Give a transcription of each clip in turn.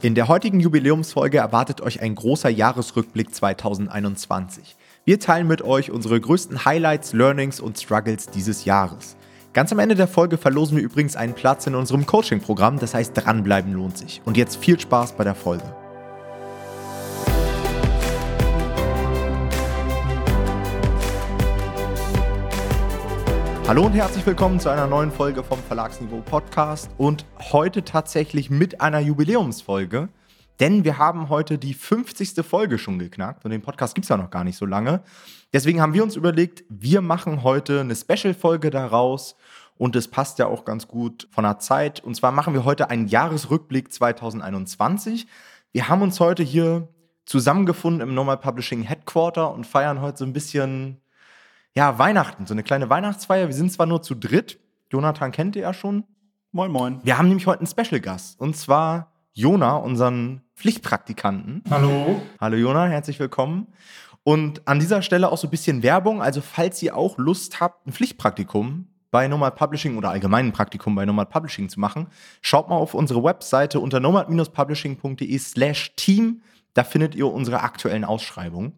In der heutigen Jubiläumsfolge erwartet euch ein großer Jahresrückblick 2021. Wir teilen mit euch unsere größten Highlights, Learnings und Struggles dieses Jahres. Ganz am Ende der Folge verlosen wir übrigens einen Platz in unserem Coaching-Programm, das heißt dranbleiben lohnt sich. Und jetzt viel Spaß bei der Folge. Hallo und herzlich willkommen zu einer neuen Folge vom Verlagsniveau Podcast und heute tatsächlich mit einer Jubiläumsfolge, denn wir haben heute die 50. Folge schon geknackt und den Podcast gibt es ja noch gar nicht so lange. Deswegen haben wir uns überlegt, wir machen heute eine Special-Folge daraus und es passt ja auch ganz gut von der Zeit. Und zwar machen wir heute einen Jahresrückblick 2021. Wir haben uns heute hier zusammengefunden im Normal Publishing Headquarter und feiern heute so ein bisschen ja, Weihnachten, so eine kleine Weihnachtsfeier. Wir sind zwar nur zu dritt. Jonathan kennt ihr ja schon. Moin, moin. Wir haben nämlich heute einen Special-Gast. Und zwar Jona, unseren Pflichtpraktikanten. Hallo. Hallo Jona, herzlich willkommen. Und an dieser Stelle auch so ein bisschen Werbung. Also, falls ihr auch Lust habt, ein Pflichtpraktikum bei Nomad Publishing oder allgemeinen Praktikum bei Nomad Publishing zu machen, schaut mal auf unsere Webseite unter nomad-publishing.de slash team. Da findet ihr unsere aktuellen Ausschreibungen.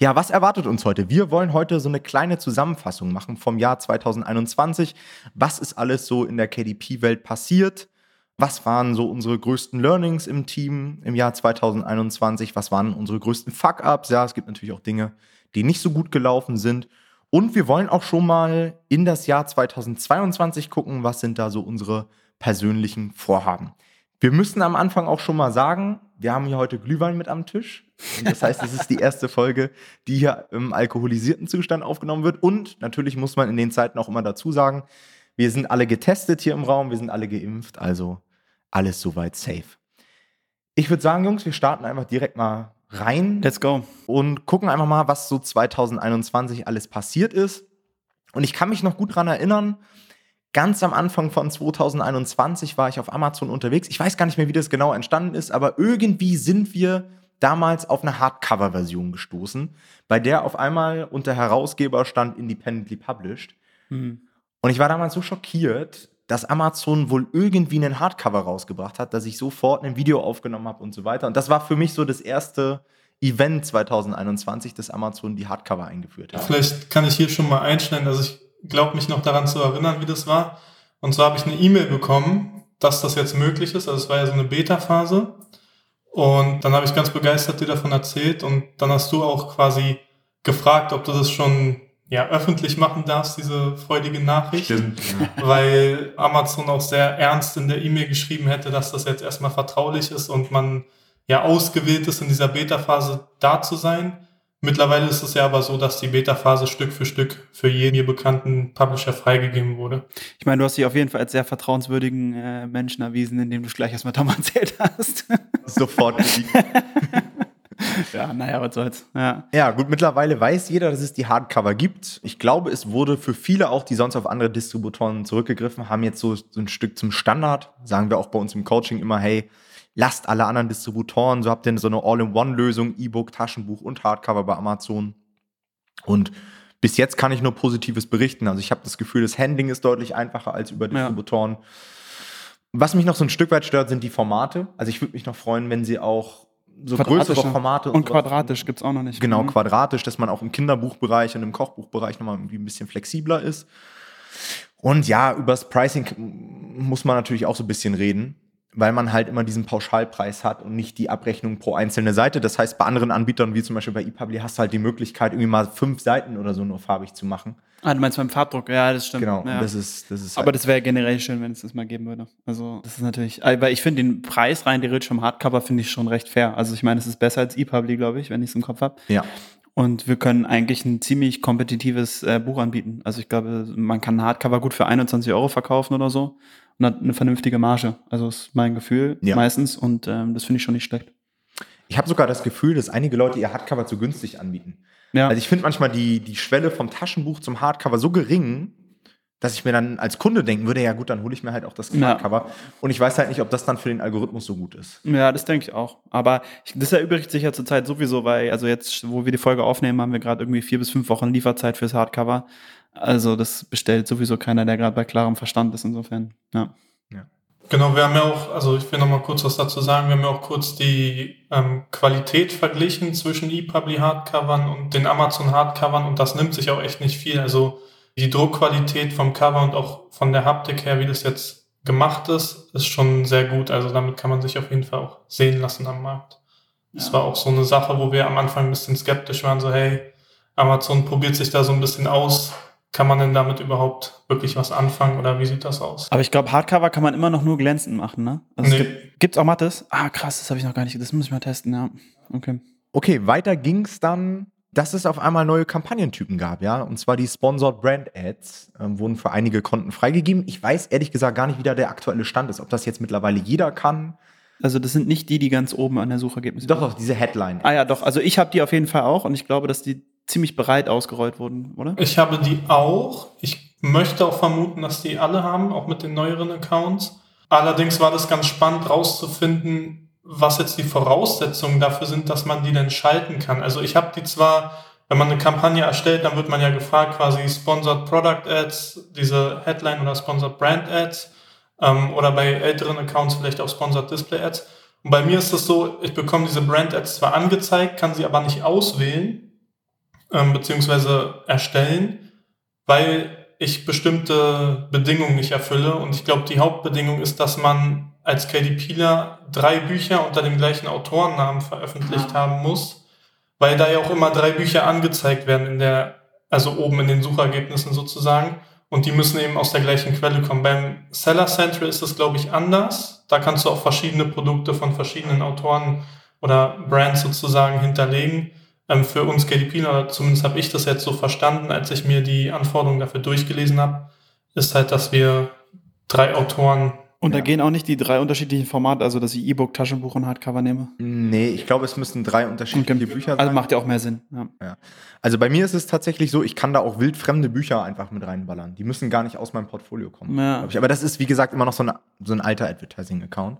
Ja, was erwartet uns heute? Wir wollen heute so eine kleine Zusammenfassung machen vom Jahr 2021. Was ist alles so in der KDP-Welt passiert? Was waren so unsere größten Learnings im Team im Jahr 2021? Was waren unsere größten Fuck-ups? Ja, es gibt natürlich auch Dinge, die nicht so gut gelaufen sind. Und wir wollen auch schon mal in das Jahr 2022 gucken, was sind da so unsere persönlichen Vorhaben. Wir müssen am Anfang auch schon mal sagen, wir haben hier heute Glühwein mit am Tisch. Und das heißt, es ist die erste Folge, die hier im alkoholisierten Zustand aufgenommen wird. Und natürlich muss man in den Zeiten auch immer dazu sagen, wir sind alle getestet hier im Raum, wir sind alle geimpft, also alles soweit safe. Ich würde sagen, Jungs, wir starten einfach direkt mal rein. Let's go. Und gucken einfach mal, was so 2021 alles passiert ist. Und ich kann mich noch gut daran erinnern, ganz am Anfang von 2021 war ich auf Amazon unterwegs. Ich weiß gar nicht mehr, wie das genau entstanden ist, aber irgendwie sind wir damals auf eine Hardcover-Version gestoßen, bei der auf einmal unter Herausgeber stand independently published. Mhm. Und ich war damals so schockiert, dass Amazon wohl irgendwie einen Hardcover rausgebracht hat, dass ich sofort ein Video aufgenommen habe und so weiter. Und das war für mich so das erste Event 2021, dass Amazon die Hardcover eingeführt hat. Vielleicht kann ich hier schon mal einschneiden, dass ich glaube mich noch daran zu erinnern, wie das war. Und zwar habe ich eine E-Mail bekommen, dass das jetzt möglich ist. Also es war ja so eine Beta-Phase. Und dann habe ich ganz begeistert dir davon erzählt und dann hast du auch quasi gefragt, ob du das schon ja, öffentlich machen darfst, diese freudige Nachricht. Stimmt. Weil Amazon auch sehr ernst in der E-Mail geschrieben hätte, dass das jetzt erstmal vertraulich ist und man ja ausgewählt ist, in dieser Beta-Phase da zu sein. Mittlerweile ist es ja aber so, dass die Beta-Phase Stück für Stück für jeden mir bekannten Publisher freigegeben wurde. Ich meine, du hast dich auf jeden Fall als sehr vertrauenswürdigen äh, Menschen erwiesen, indem du es gleich erstmal Tom erzählt hast. Sofort. ja, naja, was soll's. Ja. ja, gut, mittlerweile weiß jeder, dass es die Hardcover gibt. Ich glaube, es wurde für viele auch, die sonst auf andere Distributoren zurückgegriffen haben, jetzt so, so ein Stück zum Standard. Sagen wir auch bei uns im Coaching immer, hey, lasst alle anderen Distributoren, so habt ihr so eine All-in-One-Lösung, E-Book, Taschenbuch und Hardcover bei Amazon. Und bis jetzt kann ich nur Positives berichten. Also ich habe das Gefühl, das Handling ist deutlich einfacher als über Distributoren. Ja. Was mich noch so ein Stück weit stört, sind die Formate. Also ich würde mich noch freuen, wenn sie auch so größere Formate und, und quadratisch gibt es auch noch nicht. Genau, mhm. quadratisch, dass man auch im Kinderbuchbereich und im Kochbuchbereich nochmal irgendwie ein bisschen flexibler ist. Und ja, übers Pricing muss man natürlich auch so ein bisschen reden weil man halt immer diesen Pauschalpreis hat und nicht die Abrechnung pro einzelne Seite. Das heißt, bei anderen Anbietern, wie zum Beispiel bei ePubli, hast du halt die Möglichkeit, irgendwie mal fünf Seiten oder so nur farbig zu machen. Ah, du meinst beim Farbdruck, ja, das stimmt. Genau, ja. das ist, das ist halt Aber das wäre generell schön, wenn es das mal geben würde. Also, das ist natürlich, aber ich finde den Preis rein theoretisch vom Hardcover finde ich schon recht fair. Also, ich meine, es ist besser als ePubli, glaube ich, wenn ich es im Kopf habe. Ja. Und wir können eigentlich ein ziemlich kompetitives äh, Buch anbieten. Also ich glaube, man kann ein Hardcover gut für 21 Euro verkaufen oder so eine vernünftige Marge. Also ist mein Gefühl ja. meistens und ähm, das finde ich schon nicht schlecht. Ich habe sogar das Gefühl, dass einige Leute ihr Hardcover zu günstig anbieten. Ja. Also ich finde manchmal die, die Schwelle vom Taschenbuch zum Hardcover so gering, dass ich mir dann als Kunde denken würde, ja gut, dann hole ich mir halt auch das Hardcover. Ja. Und ich weiß halt nicht, ob das dann für den Algorithmus so gut ist. Ja, das denke ich auch. Aber ich, das erübrigt sich ja zurzeit sowieso, weil, also jetzt, wo wir die Folge aufnehmen, haben wir gerade irgendwie vier bis fünf Wochen Lieferzeit fürs Hardcover. Also das bestellt sowieso keiner, der gerade bei klarem Verstand ist, insofern. Ja. ja. Genau, wir haben ja auch, also ich will noch mal kurz was dazu sagen, wir haben ja auch kurz die ähm, Qualität verglichen zwischen ePubli Hardcovern und den Amazon Hardcovern und das nimmt sich auch echt nicht viel. Also die Druckqualität vom Cover und auch von der Haptik her, wie das jetzt gemacht ist, ist schon sehr gut. Also damit kann man sich auf jeden Fall auch sehen lassen am Markt. Ja. Das war auch so eine Sache, wo wir am Anfang ein bisschen skeptisch waren, so hey, Amazon probiert sich da so ein bisschen aus. Kann man denn damit überhaupt wirklich was anfangen oder wie sieht das aus? Aber ich glaube, Hardcover kann man immer noch nur glänzend machen, ne? Also nee. gibt, gibt's auch Mattes? Ah, krass, das habe ich noch gar nicht. Das muss ich mal testen, ja. Okay. Okay, weiter ging's dann dass es auf einmal neue Kampagnentypen gab, ja. Und zwar die Sponsored Brand Ads ähm, wurden für einige Konten freigegeben. Ich weiß ehrlich gesagt gar nicht, wie da der aktuelle Stand ist, ob das jetzt mittlerweile jeder kann. Also das sind nicht die, die ganz oben an der Suchergebnisse Doch, doch, diese Headline. Ah ja, doch. Also ich habe die auf jeden Fall auch und ich glaube, dass die ziemlich bereit ausgerollt wurden, oder? Ich habe die auch. Ich möchte auch vermuten, dass die alle haben, auch mit den neueren Accounts. Allerdings war das ganz spannend rauszufinden, was jetzt die Voraussetzungen dafür sind, dass man die denn schalten kann. Also ich habe die zwar, wenn man eine Kampagne erstellt, dann wird man ja gefragt, quasi Sponsored Product Ads, diese Headline oder Sponsored Brand Ads ähm, oder bei älteren Accounts vielleicht auch Sponsored Display Ads. Und bei mir ist es so, ich bekomme diese Brand Ads zwar angezeigt, kann sie aber nicht auswählen ähm, beziehungsweise erstellen, weil ich bestimmte Bedingungen nicht erfülle. Und ich glaube, die Hauptbedingung ist, dass man als KDPler drei Bücher unter dem gleichen Autorennamen veröffentlicht ja. haben muss, weil da ja auch immer drei Bücher angezeigt werden in der, also oben in den Suchergebnissen sozusagen. Und die müssen eben aus der gleichen Quelle kommen. Beim Seller Central ist das, glaube ich, anders. Da kannst du auch verschiedene Produkte von verschiedenen Autoren oder Brands sozusagen hinterlegen. Ähm, für uns KDPler, zumindest habe ich das jetzt so verstanden, als ich mir die Anforderungen dafür durchgelesen habe, ist halt, dass wir drei Autoren und ja. da gehen auch nicht die drei unterschiedlichen Formate, also dass ich E-Book, Taschenbuch und Hardcover nehme? Nee, ich glaube, es müssten drei unterschiedliche okay. Bücher sein. Also macht ja auch mehr Sinn. Ja. ja. Also bei mir ist es tatsächlich so, ich kann da auch wildfremde Bücher einfach mit reinballern. Die müssen gar nicht aus meinem Portfolio kommen. Ja. Aber das ist, wie gesagt, immer noch so ein, so ein alter Advertising-Account.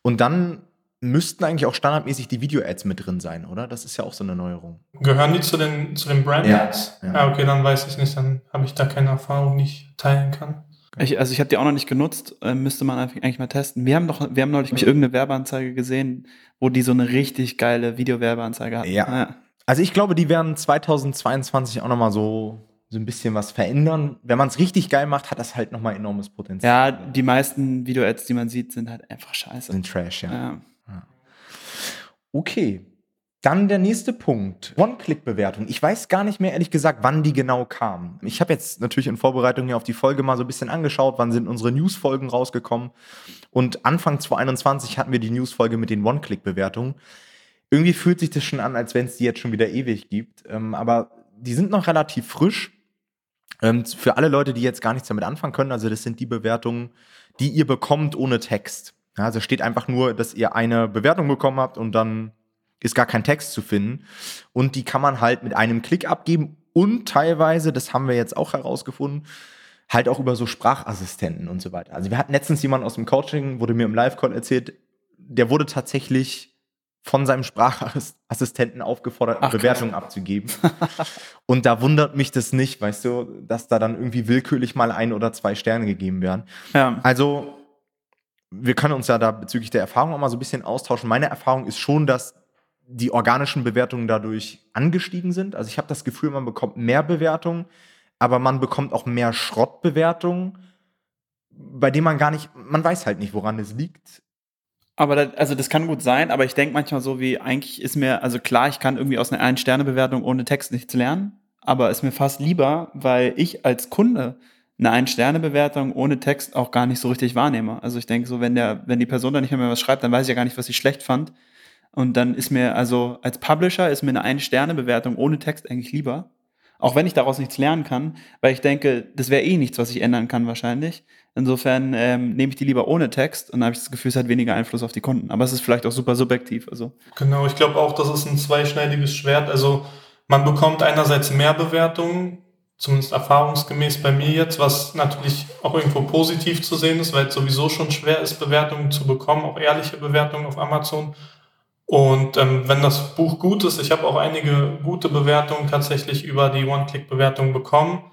Und dann müssten eigentlich auch standardmäßig die Video-Ads mit drin sein, oder? Das ist ja auch so eine Neuerung. Gehören die zu den, zu den Brand-Ads? Ja, ja. Ah, okay, dann weiß ich nicht, dann habe ich da keine Erfahrung, die ich teilen kann. Ich, also ich habe die auch noch nicht genutzt, äh, müsste man eigentlich mal testen. Wir haben doch, wir haben neulich irgendeine Werbeanzeige gesehen, wo die so eine richtig geile Videowerbeanzeige hatten. Ja. ja. Also ich glaube, die werden 2022 auch nochmal so so ein bisschen was verändern. Wenn man es richtig geil macht, hat das halt nochmal enormes Potenzial. Ja, die meisten Video-Ads, die man sieht, sind halt einfach scheiße. Sind Trash, ja. ja. Okay. Dann der nächste Punkt. One-Click-Bewertung. Ich weiß gar nicht mehr, ehrlich gesagt, wann die genau kam. Ich habe jetzt natürlich in Vorbereitung hier auf die Folge mal so ein bisschen angeschaut, wann sind unsere News-Folgen rausgekommen. Und Anfang 2021 hatten wir die News-Folge mit den One-Click-Bewertungen. Irgendwie fühlt sich das schon an, als wenn es die jetzt schon wieder ewig gibt. Ähm, aber die sind noch relativ frisch. Ähm, für alle Leute, die jetzt gar nichts damit anfangen können, also das sind die Bewertungen, die ihr bekommt ohne Text. Ja, also steht einfach nur, dass ihr eine Bewertung bekommen habt und dann ist gar kein Text zu finden. Und die kann man halt mit einem Klick abgeben und teilweise, das haben wir jetzt auch herausgefunden, halt auch über so Sprachassistenten und so weiter. Also wir hatten letztens jemanden aus dem Coaching, wurde mir im Live-Call erzählt, der wurde tatsächlich von seinem Sprachassistenten aufgefordert, Ach, Bewertungen krass. abzugeben. und da wundert mich das nicht, weißt du, dass da dann irgendwie willkürlich mal ein oder zwei Sterne gegeben werden. Ja. Also wir können uns ja da bezüglich der Erfahrung auch mal so ein bisschen austauschen. Meine Erfahrung ist schon, dass die organischen Bewertungen dadurch angestiegen sind. Also ich habe das Gefühl, man bekommt mehr Bewertungen, aber man bekommt auch mehr Schrottbewertungen, bei denen man gar nicht, man weiß halt nicht, woran es liegt. Aber das, also das kann gut sein, aber ich denke manchmal so wie, eigentlich ist mir, also klar, ich kann irgendwie aus einer Ein-Sterne-Bewertung ohne Text nichts lernen, aber ist mir fast lieber, weil ich als Kunde eine Ein-Sterne-Bewertung ohne Text auch gar nicht so richtig wahrnehme. Also ich denke so, wenn der, wenn die Person da nicht mehr was schreibt, dann weiß ich ja gar nicht, was sie schlecht fand. Und dann ist mir, also als Publisher ist mir eine Ein-Sterne-Bewertung ohne Text eigentlich lieber. Auch wenn ich daraus nichts lernen kann, weil ich denke, das wäre eh nichts, was ich ändern kann wahrscheinlich. Insofern ähm, nehme ich die lieber ohne Text und dann habe ich das Gefühl, es hat weniger Einfluss auf die Kunden. Aber es ist vielleicht auch super subjektiv. Also. Genau, ich glaube auch, das ist ein zweischneidiges Schwert. Also man bekommt einerseits mehr Bewertungen, zumindest erfahrungsgemäß bei mir jetzt, was natürlich auch irgendwo positiv zu sehen ist, weil es sowieso schon schwer ist, Bewertungen zu bekommen, auch ehrliche Bewertungen auf Amazon. Und ähm, wenn das Buch gut ist, ich habe auch einige gute Bewertungen tatsächlich über die One-Click-Bewertung bekommen.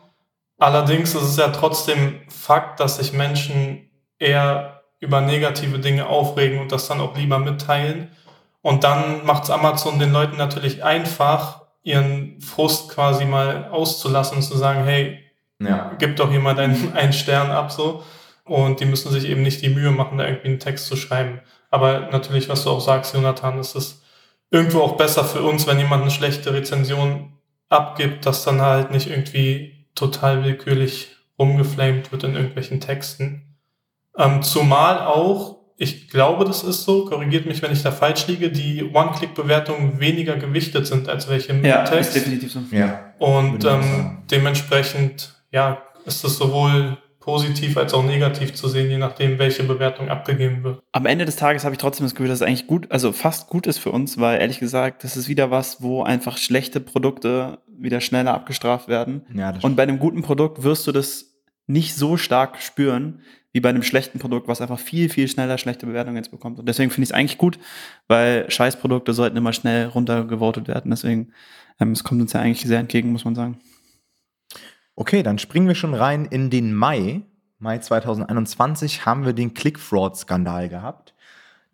Allerdings ist es ja trotzdem Fakt, dass sich Menschen eher über negative Dinge aufregen und das dann auch lieber mitteilen. Und dann macht es Amazon den Leuten natürlich einfach, ihren Frust quasi mal auszulassen und zu sagen, hey, ja. gib doch hier mal deinen einen Stern ab so. Und die müssen sich eben nicht die Mühe machen, da irgendwie einen Text zu schreiben. Aber natürlich, was du auch sagst, Jonathan, ist es irgendwo auch besser für uns, wenn jemand eine schlechte Rezension abgibt, dass dann halt nicht irgendwie total willkürlich rumgeflamed wird in irgendwelchen Texten. Ähm, zumal auch, ich glaube, das ist so, korrigiert mich, wenn ich da falsch liege, die One-Click-Bewertungen weniger gewichtet sind als welche im ja, Text. Ist definitiv so. Ja. Und ähm, dementsprechend, ja, ist das sowohl positiv als auch negativ zu sehen, je nachdem, welche Bewertung abgegeben wird. Am Ende des Tages habe ich trotzdem das Gefühl, dass es eigentlich gut, also fast gut ist für uns, weil ehrlich gesagt, das ist wieder was, wo einfach schlechte Produkte wieder schneller abgestraft werden. Ja, Und bei einem guten Produkt wirst du das nicht so stark spüren, wie bei einem schlechten Produkt, was einfach viel, viel schneller schlechte Bewertungen jetzt bekommt. Und deswegen finde ich es eigentlich gut, weil Scheißprodukte sollten immer schnell runtergevotet werden. Deswegen, ähm, es kommt uns ja eigentlich sehr entgegen, muss man sagen. Okay, dann springen wir schon rein in den Mai. Mai 2021 haben wir den Click-Fraud-Skandal gehabt.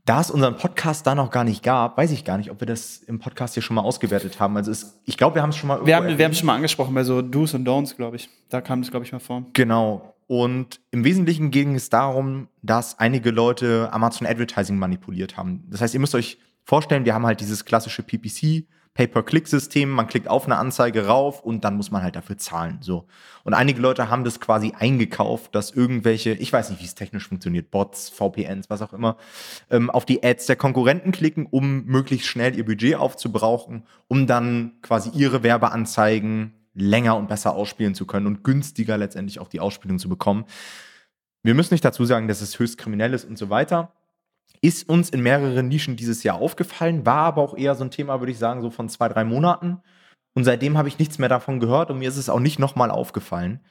Da es unseren Podcast da noch gar nicht gab, weiß ich gar nicht, ob wir das im Podcast hier schon mal ausgewertet haben. Also es, ich glaube, wir haben es schon mal. Wir haben, wir haben es schon mal angesprochen bei so Do's und Don'ts, glaube ich. Da kam es, glaube ich, mal vor. Genau. Und im Wesentlichen ging es darum, dass einige Leute Amazon Advertising manipuliert haben. Das heißt, ihr müsst euch vorstellen, wir haben halt dieses klassische PPC, Pay-per-Click-System. Man klickt auf eine Anzeige rauf und dann muss man halt dafür zahlen. So. Und einige Leute haben das quasi eingekauft, dass irgendwelche, ich weiß nicht, wie es technisch funktioniert, Bots, VPNs, was auch immer, ähm, auf die Ads der Konkurrenten klicken, um möglichst schnell ihr Budget aufzubrauchen, um dann quasi ihre Werbeanzeigen länger und besser ausspielen zu können und günstiger letztendlich auch die Ausspielung zu bekommen. Wir müssen nicht dazu sagen, dass es höchst kriminell ist und so weiter. Ist uns in mehreren Nischen dieses Jahr aufgefallen, war aber auch eher so ein Thema, würde ich sagen, so von zwei, drei Monaten. Und seitdem habe ich nichts mehr davon gehört und mir ist es auch nicht nochmal aufgefallen.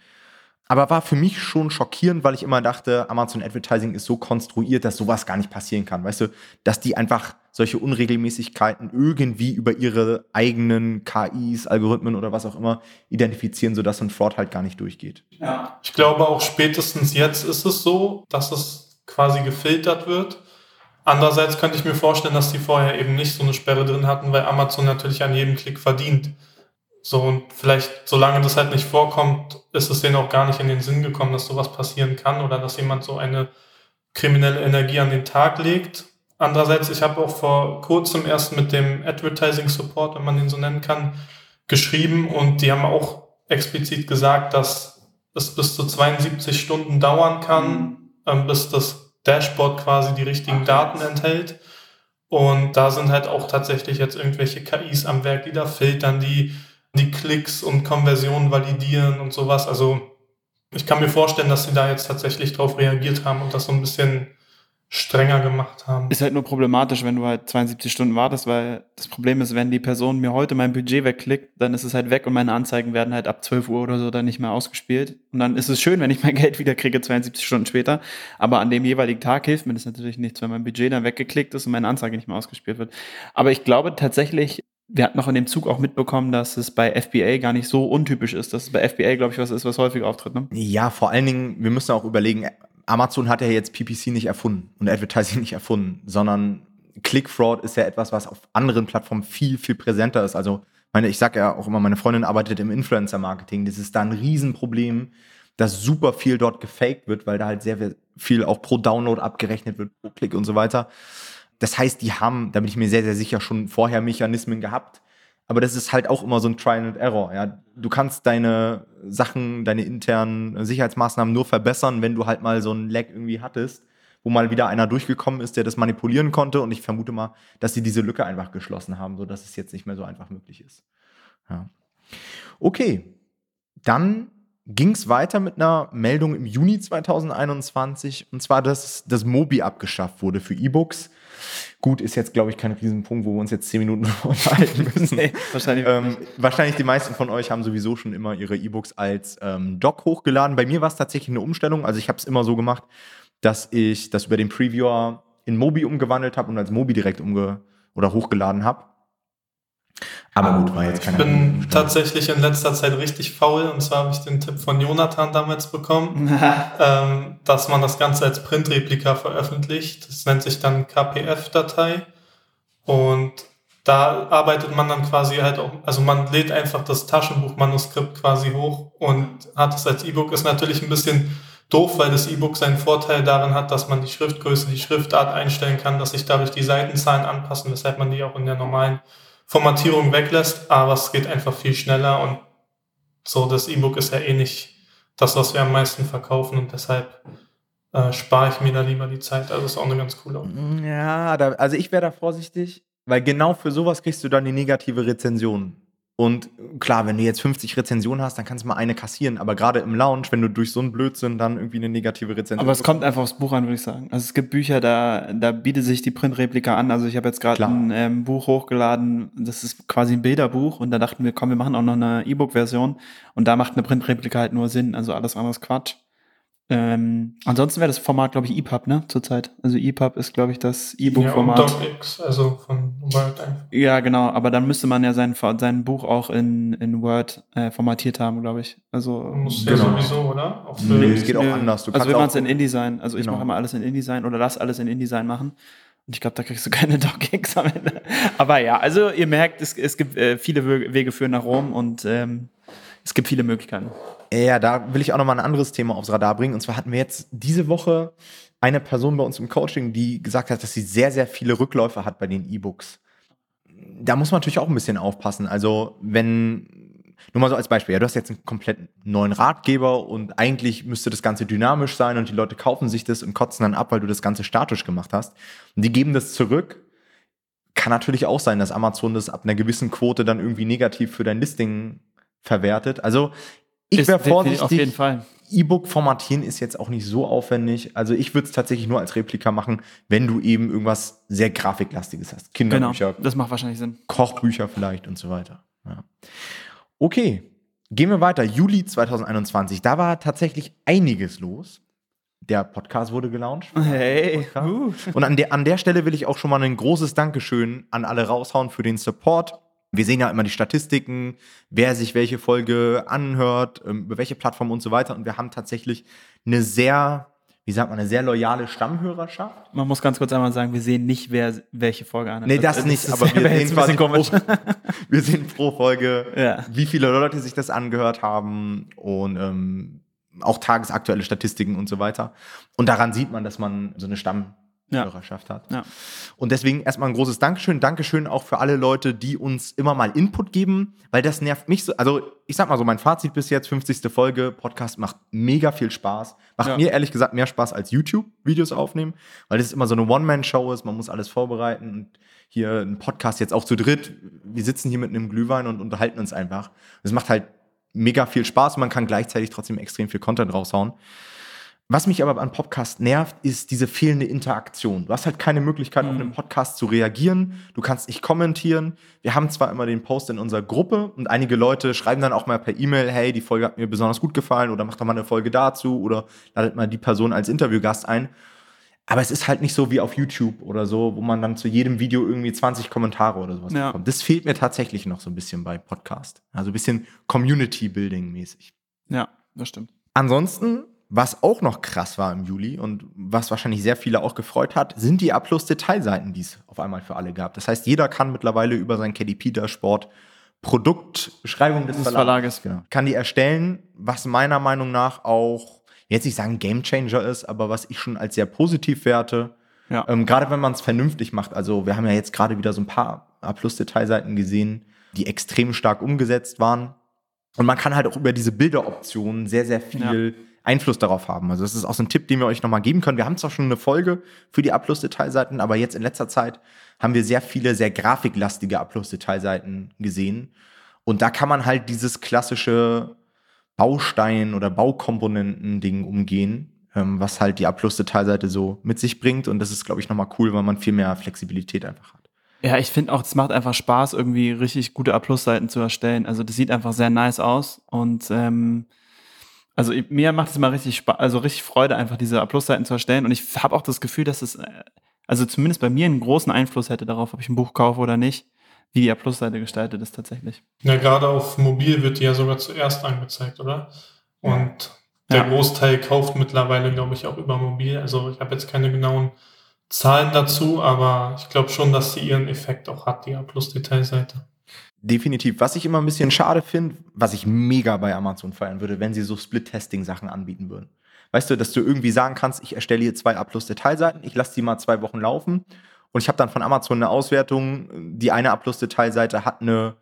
Aber war für mich schon schockierend, weil ich immer dachte, Amazon Advertising ist so konstruiert, dass sowas gar nicht passieren kann. Weißt du, dass die einfach solche Unregelmäßigkeiten irgendwie über ihre eigenen KIs, Algorithmen oder was auch immer identifizieren, sodass so ein Fraud halt gar nicht durchgeht. Ja, ich glaube auch spätestens jetzt ist es so, dass es quasi gefiltert wird Andererseits könnte ich mir vorstellen, dass die vorher eben nicht so eine Sperre drin hatten, weil Amazon natürlich an jedem Klick verdient. So, und vielleicht, solange das halt nicht vorkommt, ist es denen auch gar nicht in den Sinn gekommen, dass sowas passieren kann oder dass jemand so eine kriminelle Energie an den Tag legt. Andererseits, ich habe auch vor kurzem erst mit dem Advertising Support, wenn man den so nennen kann, geschrieben und die haben auch explizit gesagt, dass es bis zu 72 Stunden dauern kann, mhm. ähm, bis das Dashboard quasi die richtigen Daten enthält. Und da sind halt auch tatsächlich jetzt irgendwelche KIs am Werk, die da filtern, die die Klicks und Konversionen validieren und sowas. Also ich kann mir vorstellen, dass sie da jetzt tatsächlich drauf reagiert haben und das so ein bisschen strenger gemacht haben. Ist halt nur problematisch, wenn du halt 72 Stunden wartest, weil das Problem ist, wenn die Person mir heute mein Budget wegklickt, dann ist es halt weg und meine Anzeigen werden halt ab 12 Uhr oder so dann nicht mehr ausgespielt. Und dann ist es schön, wenn ich mein Geld wieder kriege 72 Stunden später. Aber an dem jeweiligen Tag hilft mir das natürlich nichts, wenn mein Budget dann weggeklickt ist und meine Anzeige nicht mehr ausgespielt wird. Aber ich glaube tatsächlich, wir hatten noch in dem Zug auch mitbekommen, dass es bei FBA gar nicht so untypisch ist, dass es bei FBA, glaube ich, was ist, was häufig auftritt. Ne? Ja, vor allen Dingen, wir müssen auch überlegen, Amazon hat ja jetzt PPC nicht erfunden und Advertising nicht erfunden, sondern Click-Fraud ist ja etwas, was auf anderen Plattformen viel, viel präsenter ist. Also, meine, ich sage ja auch immer, meine Freundin arbeitet im Influencer-Marketing. Das ist da ein Riesenproblem, dass super viel dort gefaked wird, weil da halt sehr viel auch pro Download abgerechnet wird, pro Klick und so weiter. Das heißt, die haben, da bin ich mir sehr, sehr sicher, schon vorher Mechanismen gehabt, aber das ist halt auch immer so ein Trial and Error. Ja? Du kannst deine Sachen, deine internen Sicherheitsmaßnahmen nur verbessern, wenn du halt mal so ein Lag irgendwie hattest, wo mal wieder einer durchgekommen ist, der das manipulieren konnte. Und ich vermute mal, dass sie diese Lücke einfach geschlossen haben, sodass es jetzt nicht mehr so einfach möglich ist. Ja. Okay, dann ging es weiter mit einer Meldung im Juni 2021, und zwar, dass das Mobi abgeschafft wurde für E-Books. Gut, ist jetzt, glaube ich, kein Riesenpunkt, wo wir uns jetzt zehn Minuten unterhalten müssen. nee, wahrscheinlich, ähm, wahrscheinlich die meisten von euch haben sowieso schon immer ihre E-Books als ähm, Doc hochgeladen. Bei mir war es tatsächlich eine Umstellung. Also ich habe es immer so gemacht, dass ich das über den Previewer in Mobi umgewandelt habe und als Mobi direkt umge oder hochgeladen habe. Aber gut, war jetzt keine Ich bin tatsächlich in letzter Zeit richtig faul und zwar habe ich den Tipp von Jonathan damals bekommen, ähm, dass man das Ganze als Printreplika veröffentlicht. Das nennt sich dann KPF-Datei und da arbeitet man dann quasi halt auch, also man lädt einfach das Taschenbuchmanuskript quasi hoch und hat es als E-Book. Ist natürlich ein bisschen doof, weil das E-Book seinen Vorteil darin hat, dass man die Schriftgröße, die Schriftart einstellen kann, dass sich dadurch die Seitenzahlen anpassen, weshalb man die auch in der normalen Formatierung weglässt. Aber es geht einfach viel schneller und so, das E-Book ist ja eh nicht das, was wir am meisten verkaufen und deshalb äh, spare ich mir da lieber die Zeit. Also ist auch eine ganz coole. Ja, da, also ich wäre da vorsichtig, weil genau für sowas kriegst du dann die negative Rezension. Und klar, wenn du jetzt 50 Rezensionen hast, dann kannst du mal eine kassieren. Aber gerade im Lounge, wenn du durch so einen Blödsinn dann irgendwie eine negative Rezension Aber es kommt einfach aufs Buch an, würde ich sagen. Also es gibt Bücher, da, da bietet sich die Printreplika an. Also ich habe jetzt gerade ein ähm, Buch hochgeladen, das ist quasi ein Bilderbuch. Und da dachten wir, komm, wir machen auch noch eine E-Book-Version. Und da macht eine Printreplika halt nur Sinn. Also alles andere ist Quatsch. Ähm, ansonsten wäre das Format, glaube ich, EPUB, ne, zurzeit. Also EPUB ist, glaube ich, das E-Book-Format. Ja, DocX, also von Word einfach. Ja, genau, aber dann müsste man ja sein, sein Buch auch in, in Word äh, formatiert haben, glaube ich. Also, Muss genau. ja sowieso, oder? Auch für nee, es geht auch anders. Du also wenn man es in InDesign, also genau. ich mache immer alles in InDesign oder lass alles in InDesign machen. Und ich glaube, da kriegst du keine DocX am Ende. Aber ja, also ihr merkt, es, es gibt äh, viele Wege führen nach Rom und ähm, es gibt viele Möglichkeiten. Ja, da will ich auch nochmal ein anderes Thema aufs Radar bringen. Und zwar hatten wir jetzt diese Woche eine Person bei uns im Coaching, die gesagt hat, dass sie sehr, sehr viele Rückläufe hat bei den E-Books. Da muss man natürlich auch ein bisschen aufpassen. Also, wenn, nur mal so als Beispiel, ja, du hast jetzt einen komplett neuen Ratgeber und eigentlich müsste das Ganze dynamisch sein und die Leute kaufen sich das und kotzen dann ab, weil du das Ganze statisch gemacht hast. Und die geben das zurück. Kann natürlich auch sein, dass Amazon das ab einer gewissen Quote dann irgendwie negativ für dein Listing verwertet. Also ich wäre vorsichtig. Auf jeden Fall. E-Book formatieren ist jetzt auch nicht so aufwendig. Also ich würde es tatsächlich nur als Replika machen, wenn du eben irgendwas sehr Grafiklastiges hast. Kinderbücher. Genau, das macht wahrscheinlich Sinn. Kochbücher vielleicht und so weiter. Ja. Okay, gehen wir weiter. Juli 2021. Da war tatsächlich einiges los. Der Podcast wurde gelauncht. Hey. Uh. Und an der, an der Stelle will ich auch schon mal ein großes Dankeschön an alle raushauen für den Support wir sehen ja immer die Statistiken, wer sich welche Folge anhört, ähm, über welche Plattform und so weiter. Und wir haben tatsächlich eine sehr, wie sagt man, eine sehr loyale Stammhörerschaft. Man muss ganz kurz einmal sagen, wir sehen nicht, wer welche Folge anhört. Nee, das, das nicht, aber wir sehen quasi pro, wir sehen pro Folge, ja. wie viele Leute sich das angehört haben und ähm, auch tagesaktuelle Statistiken und so weiter. Und daran sieht man, dass man so eine Stamm ja. Hörerschaft hat. Ja. Und deswegen erstmal ein großes Dankeschön. Dankeschön auch für alle Leute, die uns immer mal Input geben, weil das nervt mich so. Also, ich sag mal so, mein Fazit bis jetzt, 50. Folge, Podcast macht mega viel Spaß. Macht ja. mir ehrlich gesagt mehr Spaß als YouTube-Videos aufnehmen, weil das immer so eine One-Man-Show ist. Man muss alles vorbereiten und hier ein Podcast jetzt auch zu dritt. Wir sitzen hier mit einem Glühwein und unterhalten uns einfach. Das macht halt mega viel Spaß und man kann gleichzeitig trotzdem extrem viel Content raushauen. Was mich aber an Podcast nervt, ist diese fehlende Interaktion. Du hast halt keine Möglichkeit, mhm. auf einen Podcast zu reagieren. Du kannst nicht kommentieren. Wir haben zwar immer den Post in unserer Gruppe und einige Leute schreiben dann auch mal per E-Mail, hey, die Folge hat mir besonders gut gefallen oder mach doch mal eine Folge dazu oder ladet mal die Person als Interviewgast ein. Aber es ist halt nicht so wie auf YouTube oder so, wo man dann zu jedem Video irgendwie 20 Kommentare oder sowas ja. bekommt. Das fehlt mir tatsächlich noch so ein bisschen bei Podcast. Also ein bisschen Community-Building mäßig. Ja, das stimmt. Ansonsten was auch noch krass war im Juli und was wahrscheinlich sehr viele auch gefreut hat, sind die A-Plus-Detailseiten, die es auf einmal für alle gab. Das heißt, jeder kann mittlerweile über sein KDP-Dashboard Produktbeschreibung des, des Verlages, genau, kann die erstellen, was meiner Meinung nach auch, jetzt nicht sagen Gamechanger ist, aber was ich schon als sehr positiv werte. Ja. Ähm, gerade wenn man es vernünftig macht. Also wir haben ja jetzt gerade wieder so ein paar A-Plus-Detailseiten gesehen, die extrem stark umgesetzt waren. Und man kann halt auch über diese Bilderoptionen sehr, sehr viel ja Einfluss darauf haben. Also das ist auch so ein Tipp, den wir euch nochmal geben können. Wir haben zwar schon eine Folge für die Abschlussdetailseiten, aber jetzt in letzter Zeit haben wir sehr viele sehr grafiklastige Abschlussdetailseiten gesehen. Und da kann man halt dieses klassische Baustein- oder Baukomponenten-Ding umgehen, ähm, was halt die Abschlussdetailseite so mit sich bringt. Und das ist, glaube ich, nochmal cool, weil man viel mehr Flexibilität einfach hat. Ja, ich finde auch, es macht einfach Spaß, irgendwie richtig gute Abschlussseiten zu erstellen. Also das sieht einfach sehr nice aus und ähm, also mir macht es immer richtig Spaß, also richtig Freude, einfach diese Plusseiten zu erstellen. Und ich habe auch das Gefühl, dass es, äh, also zumindest bei mir einen großen Einfluss hätte darauf, ob ich ein Buch kaufe oder nicht. wie die A-Plus-Seite gestaltet ist tatsächlich. Ja, gerade auf mobil wird die ja sogar zuerst angezeigt, oder? Und der ja. Großteil kauft mittlerweile, glaube ich, auch über mobil. Also ich habe jetzt keine genauen Zahlen dazu, aber ich glaube schon, dass sie ihren Effekt auch hat, die A-Plus-Detailseite. Definitiv. Was ich immer ein bisschen schade finde, was ich mega bei Amazon feiern würde, wenn sie so Split-Testing-Sachen anbieten würden. Weißt du, dass du irgendwie sagen kannst, ich erstelle hier zwei A-Plus-Detailseiten, ich lasse die mal zwei Wochen laufen und ich habe dann von Amazon eine Auswertung. Die eine A-Plus-Detailseite hat eine,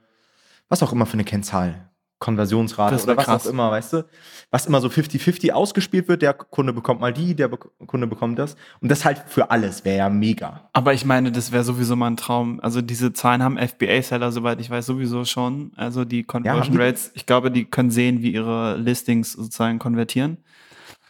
was auch immer für eine Kennzahl. Konversionsrate oder was krass. auch immer, weißt du? Was immer so 50-50 ausgespielt wird, der Kunde bekommt mal die, der Be Kunde bekommt das. Und das halt für alles wäre ja mega. Aber ich meine, das wäre sowieso mal ein Traum. Also diese Zahlen haben FBA-Seller, soweit ich weiß, sowieso schon. Also die Conversion ja, Rates, ich glaube, die können sehen, wie ihre Listings sozusagen konvertieren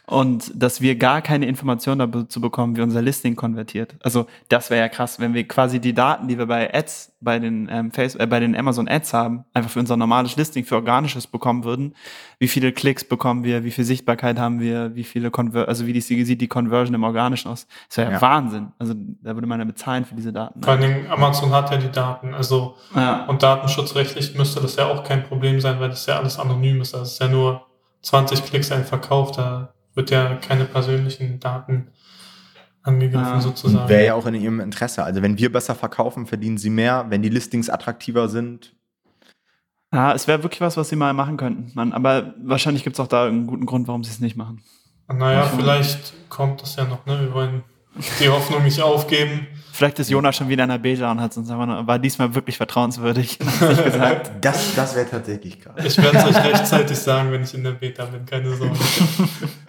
und dass wir gar keine Informationen dazu bekommen, wie unser Listing konvertiert. Also das wäre ja krass, wenn wir quasi die Daten, die wir bei Ads, bei den ähm, Facebook, äh, bei den Amazon Ads haben, einfach für unser normales Listing, für organisches bekommen würden. Wie viele Klicks bekommen wir, wie viel Sichtbarkeit haben wir, wie viele Conver also wie die, sieht die Conversion im organischen aus. Das wäre ja, ja, Wahnsinn. Also da würde man ja bezahlen für diese Daten. Vor allen Dingen Amazon hat ja die Daten, also ja. und datenschutzrechtlich müsste das ja auch kein Problem sein, weil das ja alles anonym ist. Also es ist ja nur 20 Klicks ein Verkauf, da wird ja keine persönlichen Daten angegriffen ja. sozusagen. Wäre ja auch in ihrem Interesse. Also wenn wir besser verkaufen, verdienen sie mehr. Wenn die Listings attraktiver sind. Ja, es wäre wirklich was, was sie mal machen könnten. Man, aber wahrscheinlich gibt es auch da einen guten Grund, warum sie es nicht machen. Naja, vielleicht kommt das ja noch. Ne? Wir wollen die Hoffnung nicht aufgeben. Vielleicht ist Jonas schon wieder in der Beta und hat uns aber war diesmal wirklich vertrauenswürdig. gesagt. Das, das wäre tatsächlich krass. Ich werde es euch rechtzeitig sagen, wenn ich in der Beta bin, keine Sorge.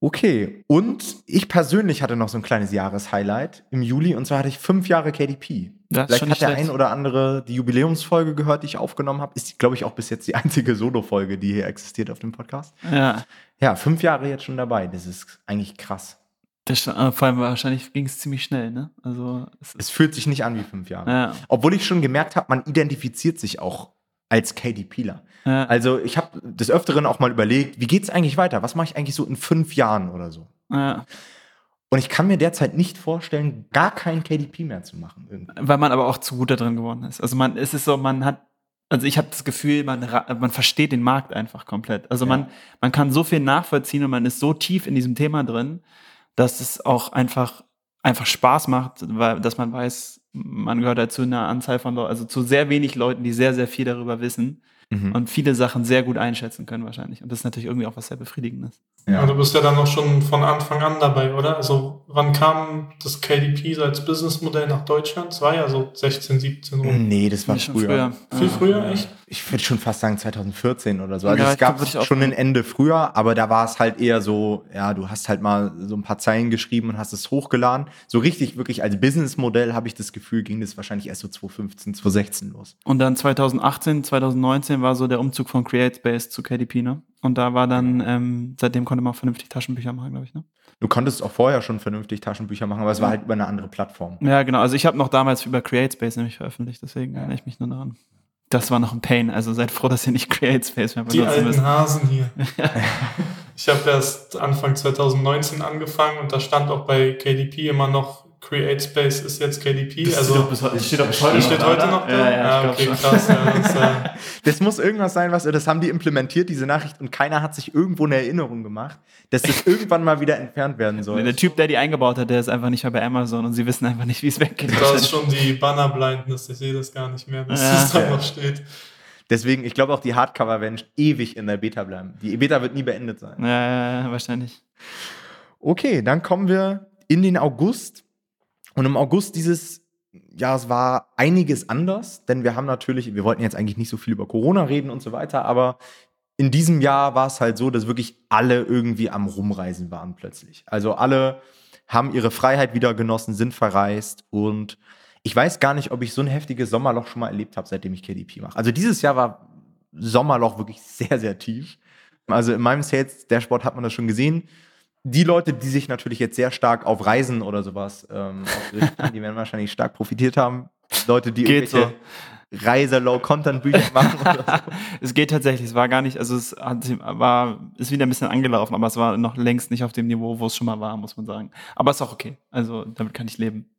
Okay, und ich persönlich hatte noch so ein kleines Jahreshighlight im Juli und zwar hatte ich fünf Jahre KDP. Das Vielleicht hat der ein oder andere die Jubiläumsfolge gehört, die ich aufgenommen habe. Ist, glaube ich, auch bis jetzt die einzige Solo-Folge, die hier existiert auf dem Podcast. Ja. Ja, fünf Jahre jetzt schon dabei. Das ist eigentlich krass. Das, äh, vor allem wahrscheinlich ging es ziemlich schnell, ne? Also es, es, fühlt sich nicht an wie fünf Jahre. Ja. Obwohl ich schon gemerkt habe, man identifiziert sich auch als KDPler. Ja. Also ich habe des Öfteren auch mal überlegt, wie geht es eigentlich weiter? Was mache ich eigentlich so in fünf Jahren oder so? Ja. Und ich kann mir derzeit nicht vorstellen, gar kein KDP mehr zu machen. Irgendwie. Weil man aber auch zu gut da drin geworden ist. Also man, es ist so, man hat also ich habe das Gefühl, man, man versteht den Markt einfach komplett. Also ja. man, man kann so viel nachvollziehen und man ist so tief in diesem Thema drin, dass es auch einfach, einfach Spaß macht, weil, dass man weiß, man gehört dazu halt einer Anzahl von Leuten, also zu sehr wenig Leuten, die sehr, sehr viel darüber wissen mhm. und viele Sachen sehr gut einschätzen können wahrscheinlich. Und das ist natürlich irgendwie auch was sehr Befriedigendes. Ja. ja, du bist ja dann noch schon von Anfang an dabei, oder? Also wann kam das KDP als Businessmodell nach Deutschland? Es war ja so 16, 17 rum. Nee, das war nee, früher. früher. Viel früher, echt? Ich würde schon fast sagen 2014 oder so. Also ja, es gab schon ein Ende früher, aber da war es halt eher so, ja, du hast halt mal so ein paar Zeilen geschrieben und hast es hochgeladen. So richtig wirklich als Businessmodell habe ich das Gefühl, ging das wahrscheinlich erst so 2015, 2016 los. Und dann 2018, 2019 war so der Umzug von CreateSpace zu KDP, ne? Und da war dann, ähm, seitdem konnte man auch vernünftig Taschenbücher machen, glaube ich. Ne? Du konntest auch vorher schon vernünftig Taschenbücher machen, aber es war halt über eine andere Plattform. Ja, genau. Also ich habe noch damals über CreateSpace nämlich veröffentlicht, deswegen ja. erinnere ich mich nur daran. Das war noch ein Pain. Also seid froh, dass ihr nicht CreateSpace mehr benutzt. Die alten müsst. Hasen hier. ich habe erst Anfang 2019 angefangen und da stand auch bei KDP immer noch CreateSpace ist jetzt KDP. Das also steht doch bis, steht doch bis heute, steht noch, heute noch da. Ja, ja, ah, okay, krass. Ja, das, äh das, muss irgendwas sein, was das haben die implementiert, diese Nachricht, und keiner hat sich irgendwo eine Erinnerung gemacht, dass das irgendwann mal wieder entfernt werden soll. Der Typ, der die eingebaut hat, der ist einfach nicht mehr bei Amazon und sie wissen einfach nicht, wie es weggeht. Da ist schon die Banner-Blindness, ich sehe das gar nicht mehr, dass ja. das da noch steht. Deswegen, ich glaube auch, die Hardcover werden ewig in der Beta bleiben. Die Beta wird nie beendet sein. Ja, ja, wahrscheinlich. Okay, dann kommen wir in den August. Und im August dieses Jahres war einiges anders, denn wir haben natürlich, wir wollten jetzt eigentlich nicht so viel über Corona reden und so weiter, aber in diesem Jahr war es halt so, dass wirklich alle irgendwie am Rumreisen waren plötzlich. Also alle haben ihre Freiheit wieder genossen, sind verreist und ich weiß gar nicht, ob ich so ein heftiges Sommerloch schon mal erlebt habe, seitdem ich KDP mache. Also dieses Jahr war Sommerloch wirklich sehr, sehr tief. Also in meinem Sales, der Sport hat man das schon gesehen die Leute, die sich natürlich jetzt sehr stark auf Reisen oder sowas ähm, ausrichten, die werden wahrscheinlich stark profitiert haben. Leute, die geht so. Reise-Low-Content-Bücher machen. Oder so. es geht tatsächlich, es war gar nicht, also es hat, war, ist wieder ein bisschen angelaufen, aber es war noch längst nicht auf dem Niveau, wo es schon mal war, muss man sagen. Aber es ist auch okay. Also damit kann ich leben.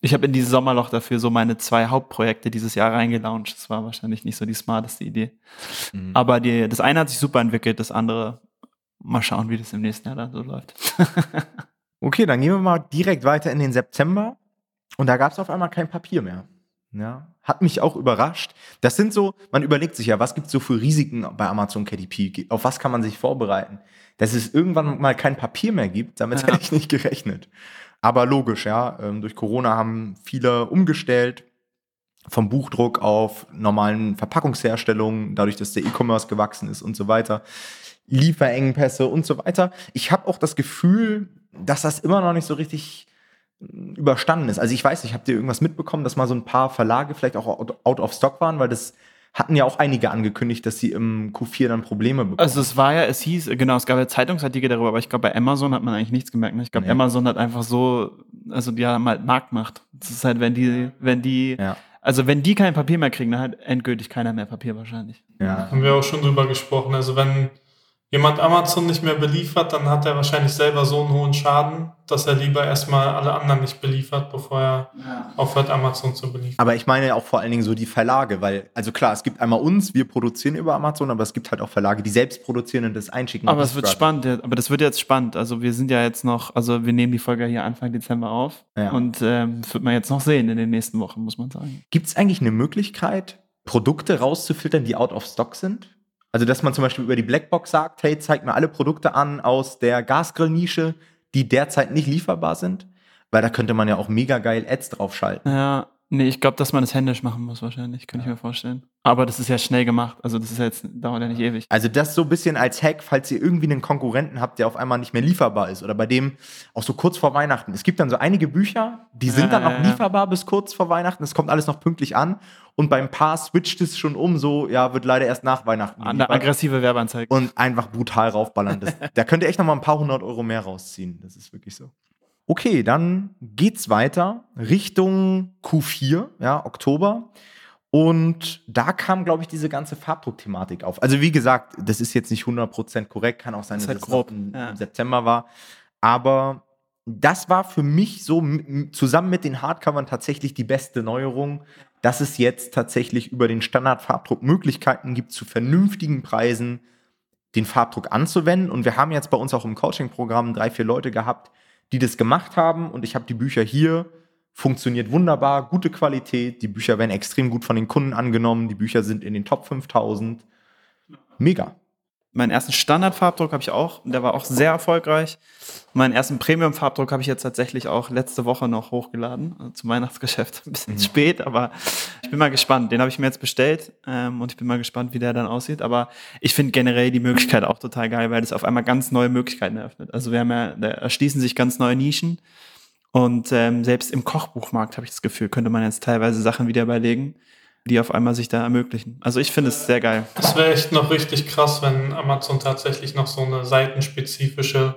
Ich habe in dieses Sommerloch dafür so meine zwei Hauptprojekte dieses Jahr reingelauncht. Das war wahrscheinlich nicht so die smarteste Idee. Mhm. Aber die, das eine hat sich super entwickelt, das andere mal schauen, wie das im nächsten Jahr dann so läuft. okay, dann gehen wir mal direkt weiter in den September. Und da gab es auf einmal kein Papier mehr. Ja, hat mich auch überrascht. Das sind so, man überlegt sich ja, was gibt es so für Risiken bei Amazon KDP? Auf was kann man sich vorbereiten? Dass es irgendwann mal kein Papier mehr gibt, damit ja. hätte ich nicht gerechnet. Aber logisch, ja. Ähm, durch Corona haben viele umgestellt vom Buchdruck auf normalen Verpackungsherstellungen, dadurch, dass der E-Commerce gewachsen ist und so weiter. Lieferengpässe und so weiter. Ich habe auch das Gefühl, dass das immer noch nicht so richtig überstanden ist. Also ich weiß nicht, habt ihr irgendwas mitbekommen, dass mal so ein paar Verlage vielleicht auch out of stock waren, weil das hatten ja auch einige angekündigt, dass sie im Q4 dann Probleme bekommen. Also es war ja, es hieß, genau, es gab ja Zeitungsartikel darüber, aber ich glaube, bei Amazon hat man eigentlich nichts gemerkt. Ne? Ich glaube, nee. Amazon hat einfach so, also die haben halt Marktmacht. Das ist halt, wenn die, wenn die, ja. Also wenn die kein Papier mehr kriegen, dann hat endgültig keiner mehr Papier wahrscheinlich. Ja. Haben wir auch schon drüber gesprochen. Also wenn jemand Amazon nicht mehr beliefert, dann hat er wahrscheinlich selber so einen hohen Schaden, dass er lieber erstmal alle anderen nicht beliefert, bevor er ja. aufhört, Amazon zu beliefern. Aber ich meine auch vor allen Dingen so die Verlage, weil, also klar, es gibt einmal uns, wir produzieren über Amazon, aber es gibt halt auch Verlage, die selbst produzieren und das einschicken. Aber es wird spannend, aber das wird jetzt spannend. Also wir sind ja jetzt noch, also wir nehmen die Folge hier Anfang Dezember auf ja. und ähm, das wird man jetzt noch sehen in den nächsten Wochen, muss man sagen. Gibt es eigentlich eine Möglichkeit, Produkte rauszufiltern, die out of stock sind? Also, dass man zum Beispiel über die Blackbox sagt, hey, zeig mir alle Produkte an aus der Gasgrillnische, die derzeit nicht lieferbar sind. Weil da könnte man ja auch mega geil Ads draufschalten. Ja, Nee, ich glaube, dass man das händisch machen muss wahrscheinlich, könnte ja. ich mir vorstellen. Aber das ist ja schnell gemacht, also das ist ja jetzt, dauert ja nicht ewig. Also das so ein bisschen als Hack, falls ihr irgendwie einen Konkurrenten habt, der auf einmal nicht mehr lieferbar ist oder bei dem auch so kurz vor Weihnachten. Es gibt dann so einige Bücher, die sind ja, dann ja, lieferbar bis kurz vor Weihnachten, es kommt alles noch pünktlich an und beim Paar switcht es schon um, so, ja, wird leider erst nach Weihnachten. Eine aggressive Werbeanzeige. Und einfach brutal raufballern. Das, da könnt ihr echt noch mal ein paar hundert Euro mehr rausziehen, das ist wirklich so. Okay, dann geht's weiter Richtung Q4, ja, Oktober. Und da kam, glaube ich, diese ganze Farbdruckthematik auf. Also wie gesagt, das ist jetzt nicht 100% korrekt, kann auch sein, dass halt es grob. Im, ja. September war. Aber das war für mich so zusammen mit den Hardcovern tatsächlich die beste Neuerung, dass es jetzt tatsächlich über den Standardfarbdruck Möglichkeiten gibt, zu vernünftigen Preisen den Farbdruck anzuwenden. Und wir haben jetzt bei uns auch im Coaching-Programm drei, vier Leute gehabt, die das gemacht haben und ich habe die Bücher hier. Funktioniert wunderbar, gute Qualität. Die Bücher werden extrem gut von den Kunden angenommen. Die Bücher sind in den Top 5000. Mega. Meinen ersten Standardfarbdruck habe ich auch, der war auch sehr erfolgreich. Meinen ersten Premium-Farbdruck habe ich jetzt tatsächlich auch letzte Woche noch hochgeladen, also zum Weihnachtsgeschäft. Ein bisschen mhm. spät, aber ich bin mal gespannt. Den habe ich mir jetzt bestellt ähm, und ich bin mal gespannt, wie der dann aussieht. Aber ich finde generell die Möglichkeit auch total geil, weil das auf einmal ganz neue Möglichkeiten eröffnet. Also wir haben ja, da erschließen sich ganz neue Nischen. Und ähm, selbst im Kochbuchmarkt habe ich das Gefühl, könnte man jetzt teilweise Sachen wieder überlegen die auf einmal sich da ermöglichen. Also ich finde es sehr geil. Das wäre echt noch richtig krass, wenn Amazon tatsächlich noch so eine seitenspezifische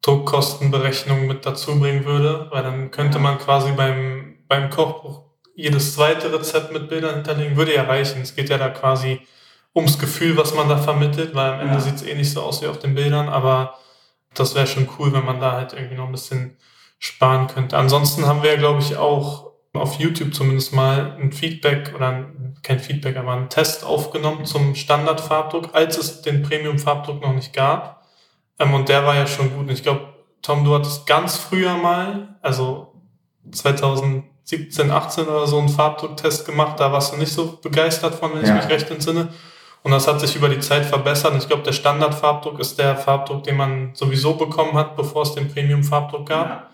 Druckkostenberechnung mit dazu bringen würde, weil dann könnte man quasi beim, beim Kochbuch jedes zweite Rezept mit Bildern hinterlegen, würde ja reichen. Es geht ja da quasi ums Gefühl, was man da vermittelt, weil am Ende ja. sieht es eh nicht so aus wie auf den Bildern, aber das wäre schon cool, wenn man da halt irgendwie noch ein bisschen sparen könnte. Ansonsten haben wir ja, glaube ich, auch auf YouTube zumindest mal ein Feedback oder kein Feedback, aber einen Test aufgenommen zum Standardfarbdruck, als es den Premium-Farbdruck noch nicht gab. Ähm, und der war ja schon gut. Und ich glaube, Tom, du hattest ganz früher mal, also 2017, 18 oder so einen Farbdrucktest gemacht. Da warst du nicht so begeistert von, wenn ja. ich mich recht entsinne. Und das hat sich über die Zeit verbessert. Und ich glaube, der Standardfarbdruck ist der Farbdruck, den man sowieso bekommen hat, bevor es den Premium-Farbdruck gab. Ja.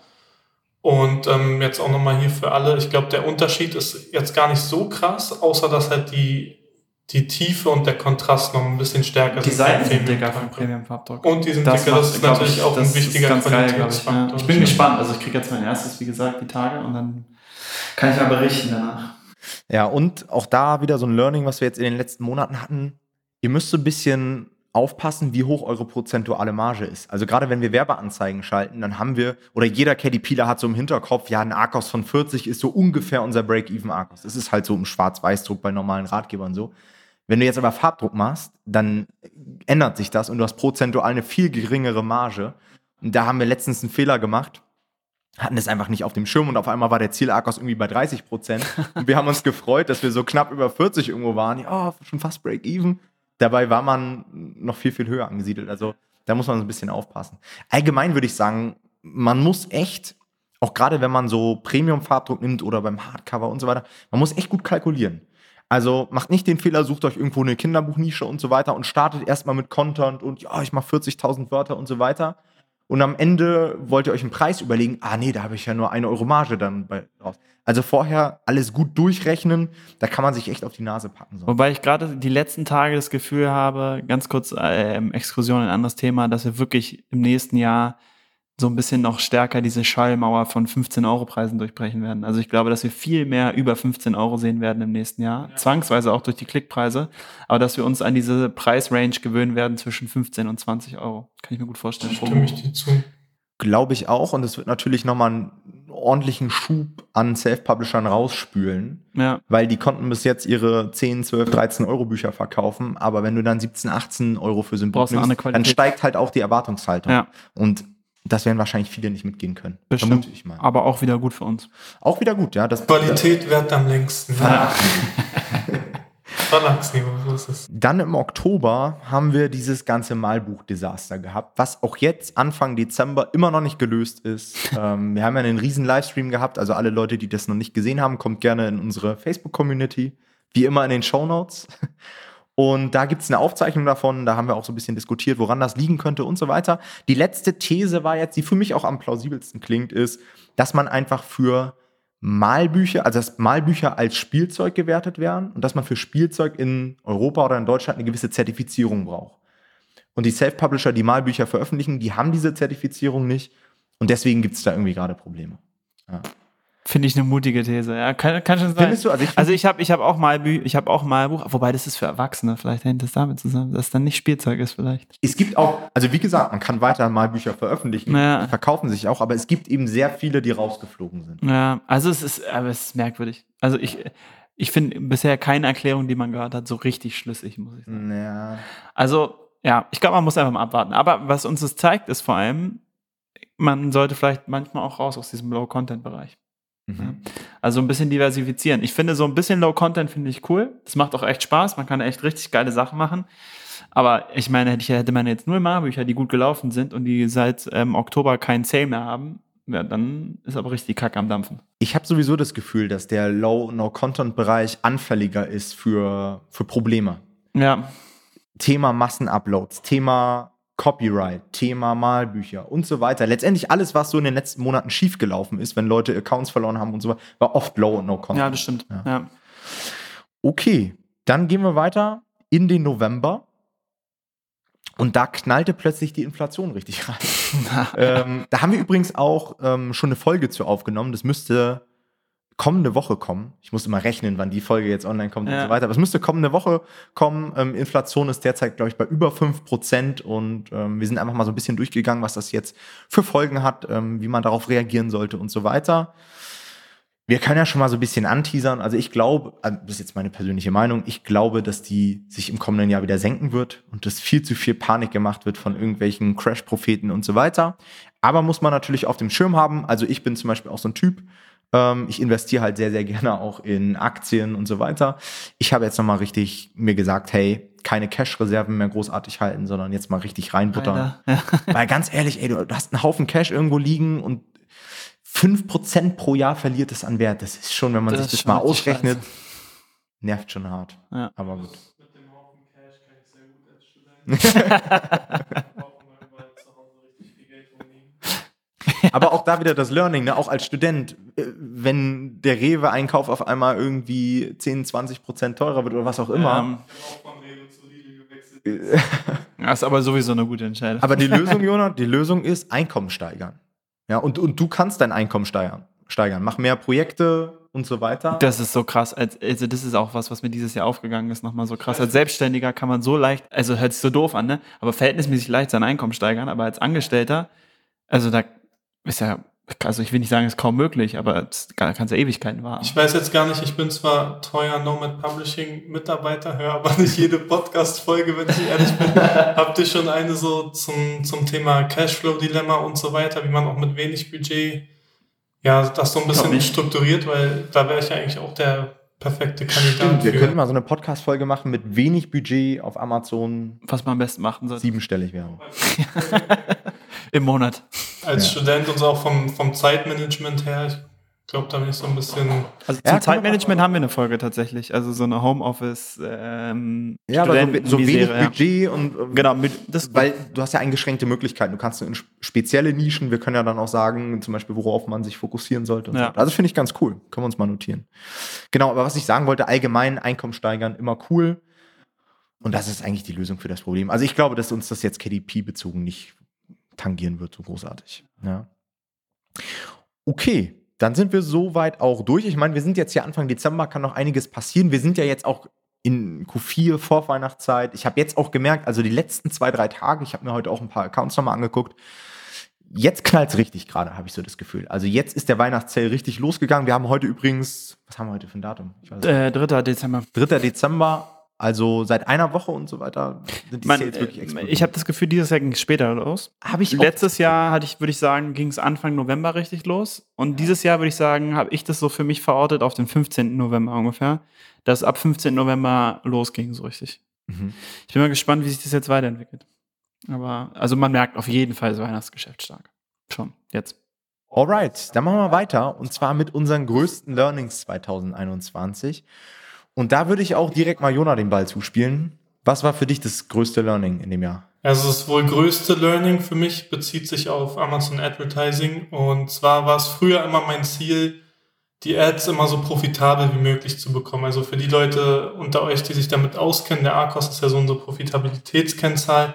Und ähm, jetzt auch nochmal hier für alle, ich glaube, der Unterschied ist jetzt gar nicht so krass, außer dass halt die, die Tiefe und der Kontrast noch ein bisschen stärker die sind. Die Seiten sind dicker vom Premium-Farbdruck. Und die sind das dicker, das ist natürlich ich, auch ein wichtiger Qualitätsfaktor. Ich, ja. ich bin gespannt, also ich kriege jetzt mein erstes, wie gesagt, die Tage und dann kann ich mal berichten danach. Ja, und auch da wieder so ein Learning, was wir jetzt in den letzten Monaten hatten. Ihr müsst so ein bisschen aufpassen, wie hoch eure prozentuale Marge ist. Also gerade wenn wir Werbeanzeigen schalten, dann haben wir, oder jeder KDPler hat so im Hinterkopf, ja, ein Arkos von 40 ist so ungefähr unser Break-Even Arkos. Das ist halt so im Schwarz-Weiß-Druck bei normalen Ratgebern so. Wenn du jetzt aber Farbdruck machst, dann ändert sich das und du hast prozentual eine viel geringere Marge. Und da haben wir letztens einen Fehler gemacht. hatten es einfach nicht auf dem Schirm und auf einmal war der Ziel-Arkos irgendwie bei 30 Prozent. Und wir haben uns gefreut, dass wir so knapp über 40 irgendwo waren. Ja, oh, schon fast Break-Even. Dabei war man noch viel, viel höher angesiedelt. Also da muss man so ein bisschen aufpassen. Allgemein würde ich sagen, man muss echt, auch gerade wenn man so Premium-Farbdruck nimmt oder beim Hardcover und so weiter, man muss echt gut kalkulieren. Also macht nicht den Fehler, sucht euch irgendwo eine Kinderbuchnische und so weiter und startet erstmal mit Content und ja, ich mache 40.000 Wörter und so weiter und am Ende wollt ihr euch einen Preis überlegen, ah nee, da habe ich ja nur eine Euro Marge dann bei raus. Also vorher alles gut durchrechnen, da kann man sich echt auf die Nase packen. So. Wobei ich gerade die letzten Tage das Gefühl habe, ganz kurz äh, Exkursion, ein anderes Thema, dass wir wirklich im nächsten Jahr so ein bisschen noch stärker diese Schallmauer von 15 Euro Preisen durchbrechen werden. Also ich glaube, dass wir viel mehr über 15 Euro sehen werden im nächsten Jahr, ja. zwangsweise auch durch die Klickpreise, aber dass wir uns an diese Preisrange gewöhnen werden zwischen 15 und 20 Euro. Kann ich mir gut vorstellen. Stimme ich dir zu. Glaube ich auch und es wird natürlich nochmal einen ordentlichen Schub an Self-Publishern rausspülen, ja. weil die konnten bis jetzt ihre 10, 12, 13 Euro Bücher verkaufen, aber wenn du dann 17, 18 Euro für Symbol nimmst, dann steigt halt auch die Erwartungshaltung. Ja. Und das werden wahrscheinlich viele nicht mitgehen können. Bestimmt. Ich mal. Aber auch wieder gut für uns. Auch wieder gut, ja. Das, Qualität wird am längsten. Verlagsniveau, so ist es. Dann im Oktober haben wir dieses ganze Malbuch-Desaster gehabt, was auch jetzt Anfang Dezember immer noch nicht gelöst ist. ähm, wir haben ja einen riesen Livestream gehabt, also alle Leute, die das noch nicht gesehen haben, kommt gerne in unsere Facebook-Community. Wie immer in den Show Notes. Und da gibt es eine Aufzeichnung davon, da haben wir auch so ein bisschen diskutiert, woran das liegen könnte und so weiter. Die letzte These war jetzt, die für mich auch am plausibelsten klingt, ist, dass man einfach für Malbücher, also dass Malbücher als Spielzeug gewertet werden und dass man für Spielzeug in Europa oder in Deutschland eine gewisse Zertifizierung braucht. Und die Self-Publisher, die Malbücher veröffentlichen, die haben diese Zertifizierung nicht und deswegen gibt es da irgendwie gerade Probleme. Ja. Finde ich eine mutige These. Ja, kann, kann schon sein. Findest du? Also ich, also ich habe ich hab auch Malbü ich habe auch Malbuch, wobei das ist für Erwachsene. Vielleicht hängt das damit zusammen, dass es dann nicht Spielzeug ist vielleicht. Es gibt auch, also wie gesagt, man kann weiter Malbücher veröffentlichen, ja. verkaufen sich auch, aber es gibt eben sehr viele, die rausgeflogen sind. Ja, also es ist, aber es ist merkwürdig. Also ich, ich finde bisher keine Erklärung, die man gehört hat, so richtig schlüssig, muss ich sagen. Ja. Also ja, ich glaube, man muss einfach mal abwarten. Aber was uns das zeigt, ist vor allem, man sollte vielleicht manchmal auch raus aus diesem Low-Content-Bereich. Mhm. Also ein bisschen diversifizieren. Ich finde so ein bisschen Low Content finde ich cool. Das macht auch echt Spaß. Man kann echt richtig geile Sachen machen. Aber ich meine, hätte man jetzt nur Marbücher, die gut gelaufen sind und die seit ähm, Oktober keinen Sale mehr haben, ja, dann ist aber richtig Kack am Dampfen. Ich habe sowieso das Gefühl, dass der Low-No-Content-Bereich anfälliger ist für, für Probleme. Ja. Thema Massenuploads, Thema Copyright, Thema Malbücher und so weiter. Letztendlich alles, was so in den letzten Monaten schiefgelaufen ist, wenn Leute Accounts verloren haben und so weiter, war oft low und no content. Ja, das stimmt. Ja. Ja. Okay, dann gehen wir weiter in den November. Und da knallte plötzlich die Inflation richtig rein. ähm, da haben wir übrigens auch ähm, schon eine Folge zu aufgenommen. Das müsste kommende Woche kommen. Ich muss immer rechnen, wann die Folge jetzt online kommt ja. und so weiter. Aber es müsste kommende Woche kommen. Ähm, Inflation ist derzeit, glaube ich, bei über 5% und ähm, wir sind einfach mal so ein bisschen durchgegangen, was das jetzt für Folgen hat, ähm, wie man darauf reagieren sollte und so weiter. Wir können ja schon mal so ein bisschen anteasern. Also ich glaube, äh, das ist jetzt meine persönliche Meinung, ich glaube, dass die sich im kommenden Jahr wieder senken wird und dass viel zu viel Panik gemacht wird von irgendwelchen Crash-Propheten und so weiter. Aber muss man natürlich auf dem Schirm haben. Also ich bin zum Beispiel auch so ein Typ, ich investiere halt sehr, sehr gerne auch in Aktien und so weiter. Ich habe jetzt nochmal richtig mir gesagt, hey, keine Cash-Reserven mehr großartig halten, sondern jetzt mal richtig reinbuttern. Ja. Weil ganz ehrlich, ey, du hast einen Haufen Cash irgendwo liegen und 5% pro Jahr verliert es an Wert. Das ist schon, wenn man das sich das mal ausrechnet, nervt schon hart. Ja. Aber gut. Mit dem Haufen Cash kann ich sehr gut als Student. Aber auch da wieder das Learning, ne? auch als Student, wenn der Rewe-Einkauf auf einmal irgendwie 10, 20 Prozent teurer wird oder was auch immer. Ähm. das ist aber sowieso eine gute Entscheidung. Aber die Lösung, Jonah, die Lösung ist Einkommen steigern. Ja, und, und du kannst dein Einkommen steigern. steigern. Mach mehr Projekte und so weiter. Das ist so krass. Also, das ist auch was, was mir dieses Jahr aufgegangen ist, nochmal so krass. Als Selbstständiger kann man so leicht, also hört sich so doof an, ne? Aber verhältnismäßig leicht sein Einkommen steigern. Aber als Angestellter, also da ist ja, also ich will nicht sagen, es ist kaum möglich, aber es kann ja Ewigkeiten warten. Ich weiß jetzt gar nicht, ich bin zwar treuer Nomad Publishing Mitarbeiter, höre aber nicht jede Podcast-Folge, wenn ich ehrlich bin. Habt ihr schon eine so zum, zum Thema Cashflow-Dilemma und so weiter, wie man auch mit wenig Budget Ja, das so ein bisschen strukturiert, weil da wäre ich ja eigentlich auch der perfekte Kandidat. Stimmt, wir könnten mal so eine Podcast-Folge machen mit wenig Budget auf Amazon. Was man am besten machen sollte. Siebenstellig wäre. Im Monat. Als ja. Student und so auch vom, vom Zeitmanagement her, ich glaube, da bin ich so ein bisschen. Also zum ja, Zeitmanagement haben wir eine Folge tatsächlich. Also so eine Homeoffice. Ähm, ja, aber so, so wenig. Budget und. Ähm, genau, das, weil du hast ja eingeschränkte Möglichkeiten. Du kannst in spezielle Nischen, wir können ja dann auch sagen, zum Beispiel, worauf man sich fokussieren sollte. Ja. So. Also finde ich ganz cool. Können wir uns mal notieren. Genau, aber was ich sagen wollte, allgemein Einkommen steigern, immer cool. Und das ist eigentlich die Lösung für das Problem. Also ich glaube, dass uns das jetzt KDP-bezogen nicht tangieren wird, so großartig. Ja. Okay, dann sind wir soweit auch durch. Ich meine, wir sind jetzt hier Anfang Dezember, kann noch einiges passieren. Wir sind ja jetzt auch in Q4 vor Weihnachtszeit. Ich habe jetzt auch gemerkt, also die letzten zwei, drei Tage, ich habe mir heute auch ein paar Accounts nochmal angeguckt. Jetzt knallt es richtig gerade, habe ich so das Gefühl. Also jetzt ist der Weihnachtszell richtig losgegangen. Wir haben heute übrigens, was haben wir heute für ein Datum? Äh, 3. Dezember. 3. Dezember. Also seit einer Woche und so weiter sind die Man, Sales wirklich äh, explodiert. Ich habe das Gefühl, dieses Jahr ging es später los. Habe ich Letztes Jahr hatte ich, würde ich sagen, ging es Anfang November richtig los. Und dieses Jahr würde ich sagen, habe ich das so für mich verortet auf den 15. November ungefähr, dass ab 15. November losging so richtig. Mhm. Ich bin mal gespannt, wie sich das jetzt weiterentwickelt. Aber also man merkt auf jeden Fall das Weihnachtsgeschäft stark. Schon jetzt. Alright, dann machen wir weiter und zwar mit unseren größten Learnings 2021. Und da würde ich auch direkt mal Jona den Ball zuspielen. Was war für dich das größte Learning in dem Jahr? Also das wohl größte Learning für mich bezieht sich auf Amazon Advertising. Und zwar war es früher immer mein Ziel, die Ads immer so profitabel wie möglich zu bekommen. Also für die Leute unter euch, die sich damit auskennen, der ARCOS ist ja so unsere Profitabilitätskennzahl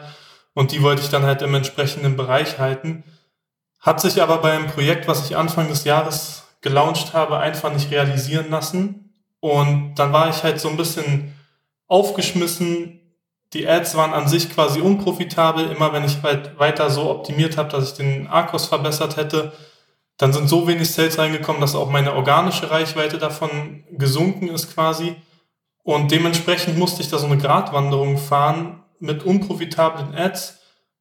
und die wollte ich dann halt im entsprechenden Bereich halten. Hat sich aber bei einem Projekt, was ich Anfang des Jahres gelauncht habe, einfach nicht realisieren lassen. Und dann war ich halt so ein bisschen aufgeschmissen. Die Ads waren an sich quasi unprofitabel. Immer wenn ich halt weiter so optimiert habe, dass ich den Arcos verbessert hätte, dann sind so wenig Sales reingekommen, dass auch meine organische Reichweite davon gesunken ist quasi. Und dementsprechend musste ich da so eine Gratwanderung fahren mit unprofitablen Ads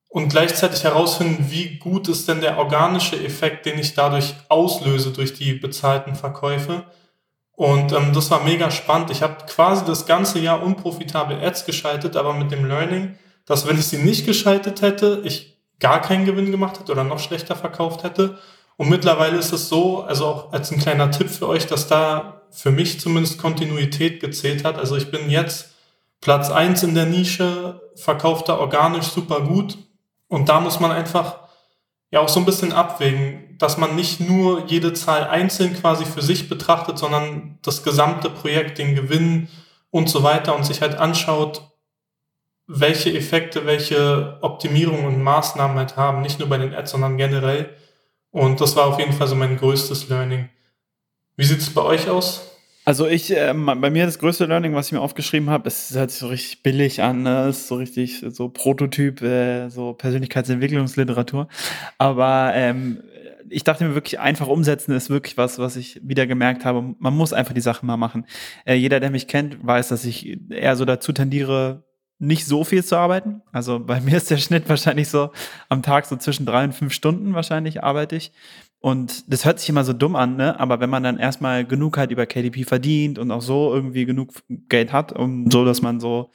und gleichzeitig herausfinden, wie gut ist denn der organische Effekt, den ich dadurch auslöse durch die bezahlten Verkäufe. Und ähm, das war mega spannend. Ich habe quasi das ganze Jahr unprofitabel Ads geschaltet, aber mit dem Learning, dass wenn ich sie nicht geschaltet hätte, ich gar keinen Gewinn gemacht hätte oder noch schlechter verkauft hätte. Und mittlerweile ist es so, also auch als ein kleiner Tipp für euch, dass da für mich zumindest Kontinuität gezählt hat. Also ich bin jetzt Platz eins in der Nische, verkauft da organisch super gut. Und da muss man einfach ja auch so ein bisschen abwägen, dass man nicht nur jede Zahl einzeln quasi für sich betrachtet, sondern das gesamte Projekt, den Gewinn und so weiter und sich halt anschaut, welche Effekte, welche Optimierungen und Maßnahmen halt haben, nicht nur bei den Ads, sondern generell. Und das war auf jeden Fall so mein größtes Learning. Wie sieht es bei euch aus? Also ich, äh, bei mir das größte Learning, was ich mir aufgeschrieben habe, es hört sich so richtig billig an, ne? ist so richtig so Prototyp, äh, so Persönlichkeitsentwicklungsliteratur. Aber ähm, ich dachte mir wirklich, einfach umsetzen ist wirklich was, was ich wieder gemerkt habe. Man muss einfach die Sachen mal machen. Äh, jeder, der mich kennt, weiß, dass ich eher so dazu tendiere, nicht so viel zu arbeiten. Also bei mir ist der Schnitt wahrscheinlich so am Tag so zwischen drei und fünf Stunden wahrscheinlich arbeite ich. Und das hört sich immer so dumm an, ne? Aber wenn man dann erstmal genug halt über KDP verdient und auch so irgendwie genug Geld hat, um so, dass man so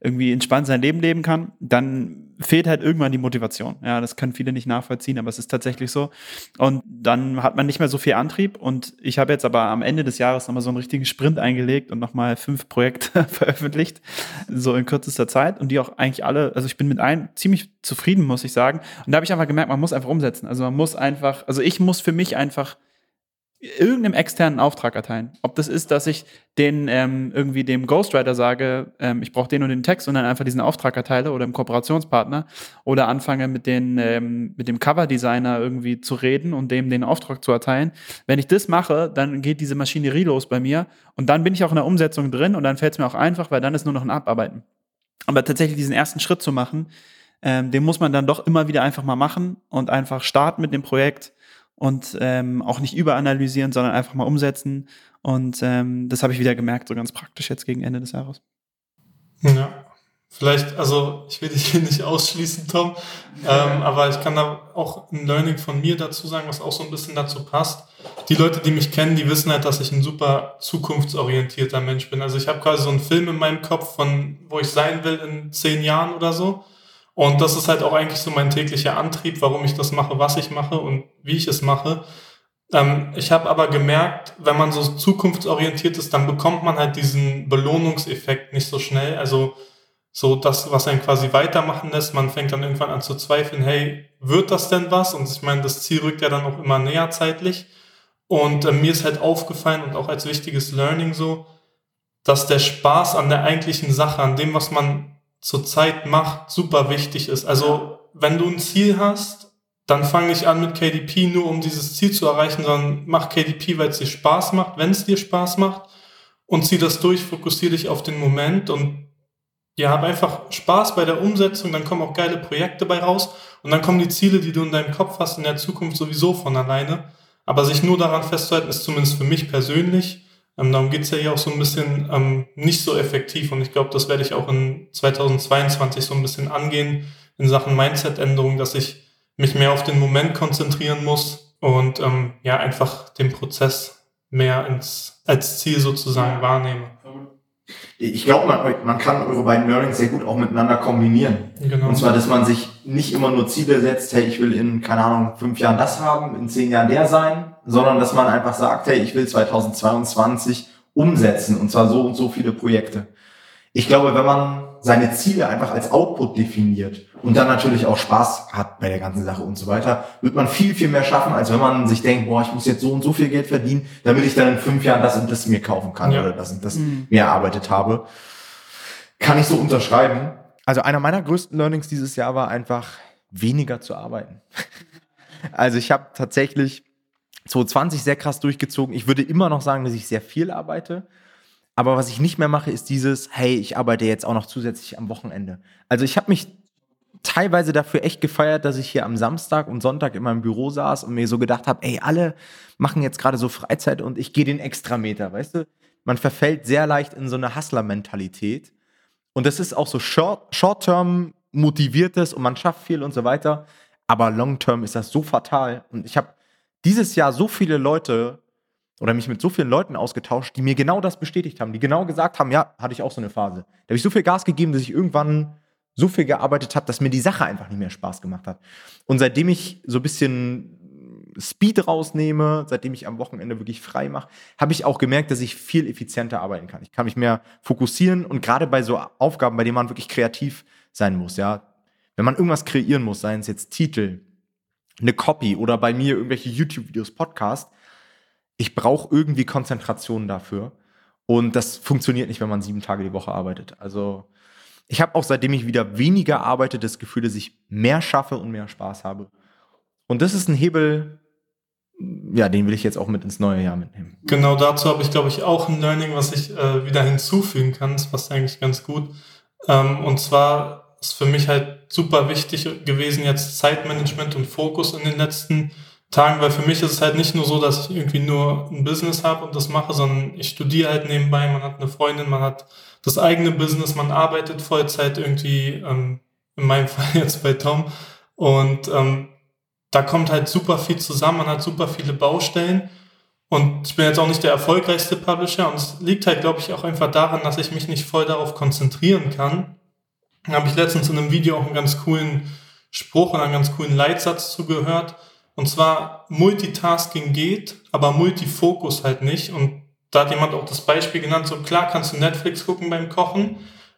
irgendwie entspannt sein Leben leben kann, dann fehlt halt irgendwann die Motivation. Ja, das können viele nicht nachvollziehen, aber es ist tatsächlich so. Und dann hat man nicht mehr so viel Antrieb. Und ich habe jetzt aber am Ende des Jahres nochmal so einen richtigen Sprint eingelegt und nochmal fünf Projekte veröffentlicht, so in kürzester Zeit. Und die auch eigentlich alle, also ich bin mit allen ziemlich zufrieden, muss ich sagen. Und da habe ich einfach gemerkt, man muss einfach umsetzen. Also man muss einfach, also ich muss für mich einfach irgendeinem externen Auftrag erteilen. Ob das ist, dass ich den ähm, irgendwie dem Ghostwriter sage, ähm, ich brauche den und den Text und dann einfach diesen Auftrag erteile oder dem Kooperationspartner oder anfange mit, den, ähm, mit dem Coverdesigner irgendwie zu reden und dem den Auftrag zu erteilen. Wenn ich das mache, dann geht diese Maschinerie los bei mir und dann bin ich auch in der Umsetzung drin und dann fällt es mir auch einfach, weil dann ist nur noch ein Abarbeiten. Aber tatsächlich diesen ersten Schritt zu machen, ähm, den muss man dann doch immer wieder einfach mal machen und einfach starten mit dem Projekt und ähm, auch nicht überanalysieren, sondern einfach mal umsetzen. Und ähm, das habe ich wieder gemerkt, so ganz praktisch jetzt gegen Ende des Jahres. Ja, Vielleicht, also ich will dich hier nicht ausschließen, Tom, ähm, aber ich kann da auch ein Learning von mir dazu sagen, was auch so ein bisschen dazu passt. Die Leute, die mich kennen, die wissen halt, dass ich ein super zukunftsorientierter Mensch bin. Also ich habe quasi so einen Film in meinem Kopf, von wo ich sein will in zehn Jahren oder so. Und das ist halt auch eigentlich so mein täglicher Antrieb, warum ich das mache, was ich mache und wie ich es mache. Ähm, ich habe aber gemerkt, wenn man so zukunftsorientiert ist, dann bekommt man halt diesen Belohnungseffekt nicht so schnell. Also so das, was einen quasi weitermachen lässt. Man fängt dann irgendwann an zu zweifeln, hey, wird das denn was? Und ich meine, das Ziel rückt ja dann auch immer näher zeitlich. Und äh, mir ist halt aufgefallen und auch als wichtiges Learning so, dass der Spaß an der eigentlichen Sache, an dem, was man zurzeit macht, super wichtig ist. Also wenn du ein Ziel hast, dann fang nicht an mit KDP nur, um dieses Ziel zu erreichen, sondern mach KDP, weil es dir Spaß macht, wenn es dir Spaß macht und zieh das durch, fokussiere dich auf den Moment und ja, hab einfach Spaß bei der Umsetzung, dann kommen auch geile Projekte bei raus und dann kommen die Ziele, die du in deinem Kopf hast, in der Zukunft sowieso von alleine. Aber sich nur daran festzuhalten, ist zumindest für mich persönlich, ähm, darum geht's ja hier auch so ein bisschen ähm, nicht so effektiv und ich glaube, das werde ich auch in 2022 so ein bisschen angehen in Sachen Mindset-Änderung, dass ich mich mehr auf den Moment konzentrieren muss und ähm, ja, einfach den Prozess mehr ins, als Ziel sozusagen wahrnehme ich glaube, man, man kann eure beiden Learnings sehr gut auch miteinander kombinieren. Genau. Und zwar, dass man sich nicht immer nur Ziele setzt, hey, ich will in, keine Ahnung, fünf Jahren das haben, in zehn Jahren der sein, sondern dass man einfach sagt, hey, ich will 2022 umsetzen und zwar so und so viele Projekte. Ich glaube, wenn man seine Ziele einfach als Output definiert und dann natürlich auch Spaß hat bei der ganzen Sache und so weiter, wird man viel, viel mehr schaffen, als wenn man sich denkt, boah, ich muss jetzt so und so viel Geld verdienen, damit ich dann in fünf Jahren das und das mir kaufen kann ja. oder das und das mhm. mir erarbeitet habe. Kann ich so unterschreiben. Also einer meiner größten Learnings dieses Jahr war einfach weniger zu arbeiten. also ich habe tatsächlich 2020 sehr krass durchgezogen. Ich würde immer noch sagen, dass ich sehr viel arbeite. Aber was ich nicht mehr mache, ist dieses, hey, ich arbeite jetzt auch noch zusätzlich am Wochenende. Also ich habe mich teilweise dafür echt gefeiert, dass ich hier am Samstag und Sonntag in meinem Büro saß und mir so gedacht habe, ey, alle machen jetzt gerade so Freizeit und ich gehe den Extrameter, weißt du? Man verfällt sehr leicht in so eine Hustler-Mentalität. Und das ist auch so short-term motiviertes und man schafft viel und so weiter. Aber long-term ist das so fatal. Und ich habe dieses Jahr so viele Leute oder mich mit so vielen Leuten ausgetauscht, die mir genau das bestätigt haben, die genau gesagt haben, ja, hatte ich auch so eine Phase. Da habe ich so viel Gas gegeben, dass ich irgendwann so viel gearbeitet habe, dass mir die Sache einfach nicht mehr Spaß gemacht hat. Und seitdem ich so ein bisschen Speed rausnehme, seitdem ich am Wochenende wirklich frei mache, habe ich auch gemerkt, dass ich viel effizienter arbeiten kann. Ich kann mich mehr fokussieren und gerade bei so Aufgaben, bei denen man wirklich kreativ sein muss, ja, wenn man irgendwas kreieren muss, seien es jetzt Titel, eine Copy oder bei mir irgendwelche YouTube-Videos, Podcast, ich brauche irgendwie Konzentration dafür. Und das funktioniert nicht, wenn man sieben Tage die Woche arbeitet. Also ich habe auch seitdem ich wieder weniger arbeite, das Gefühl, dass ich mehr schaffe und mehr Spaß habe. Und das ist ein Hebel, ja, den will ich jetzt auch mit ins neue Jahr mitnehmen. Genau dazu habe ich, glaube ich, auch ein Learning, was ich äh, wieder hinzufügen kann. Das passt eigentlich ganz gut. Ähm, und zwar ist für mich halt super wichtig gewesen, jetzt Zeitmanagement und Fokus in den letzten Tagen, weil für mich ist es halt nicht nur so, dass ich irgendwie nur ein Business habe und das mache, sondern ich studiere halt nebenbei, man hat eine Freundin, man hat das eigene Business, man arbeitet Vollzeit irgendwie, ähm, in meinem Fall jetzt bei Tom. Und ähm, da kommt halt super viel zusammen, man hat super viele Baustellen. Und ich bin jetzt auch nicht der erfolgreichste Publisher und es liegt halt, glaube ich, auch einfach daran, dass ich mich nicht voll darauf konzentrieren kann. Habe ich letztens in einem Video auch einen ganz coolen Spruch und einen ganz coolen Leitsatz zugehört. Und zwar Multitasking geht, aber Multifokus halt nicht. Und da hat jemand auch das Beispiel genannt, so klar kannst du Netflix gucken beim Kochen,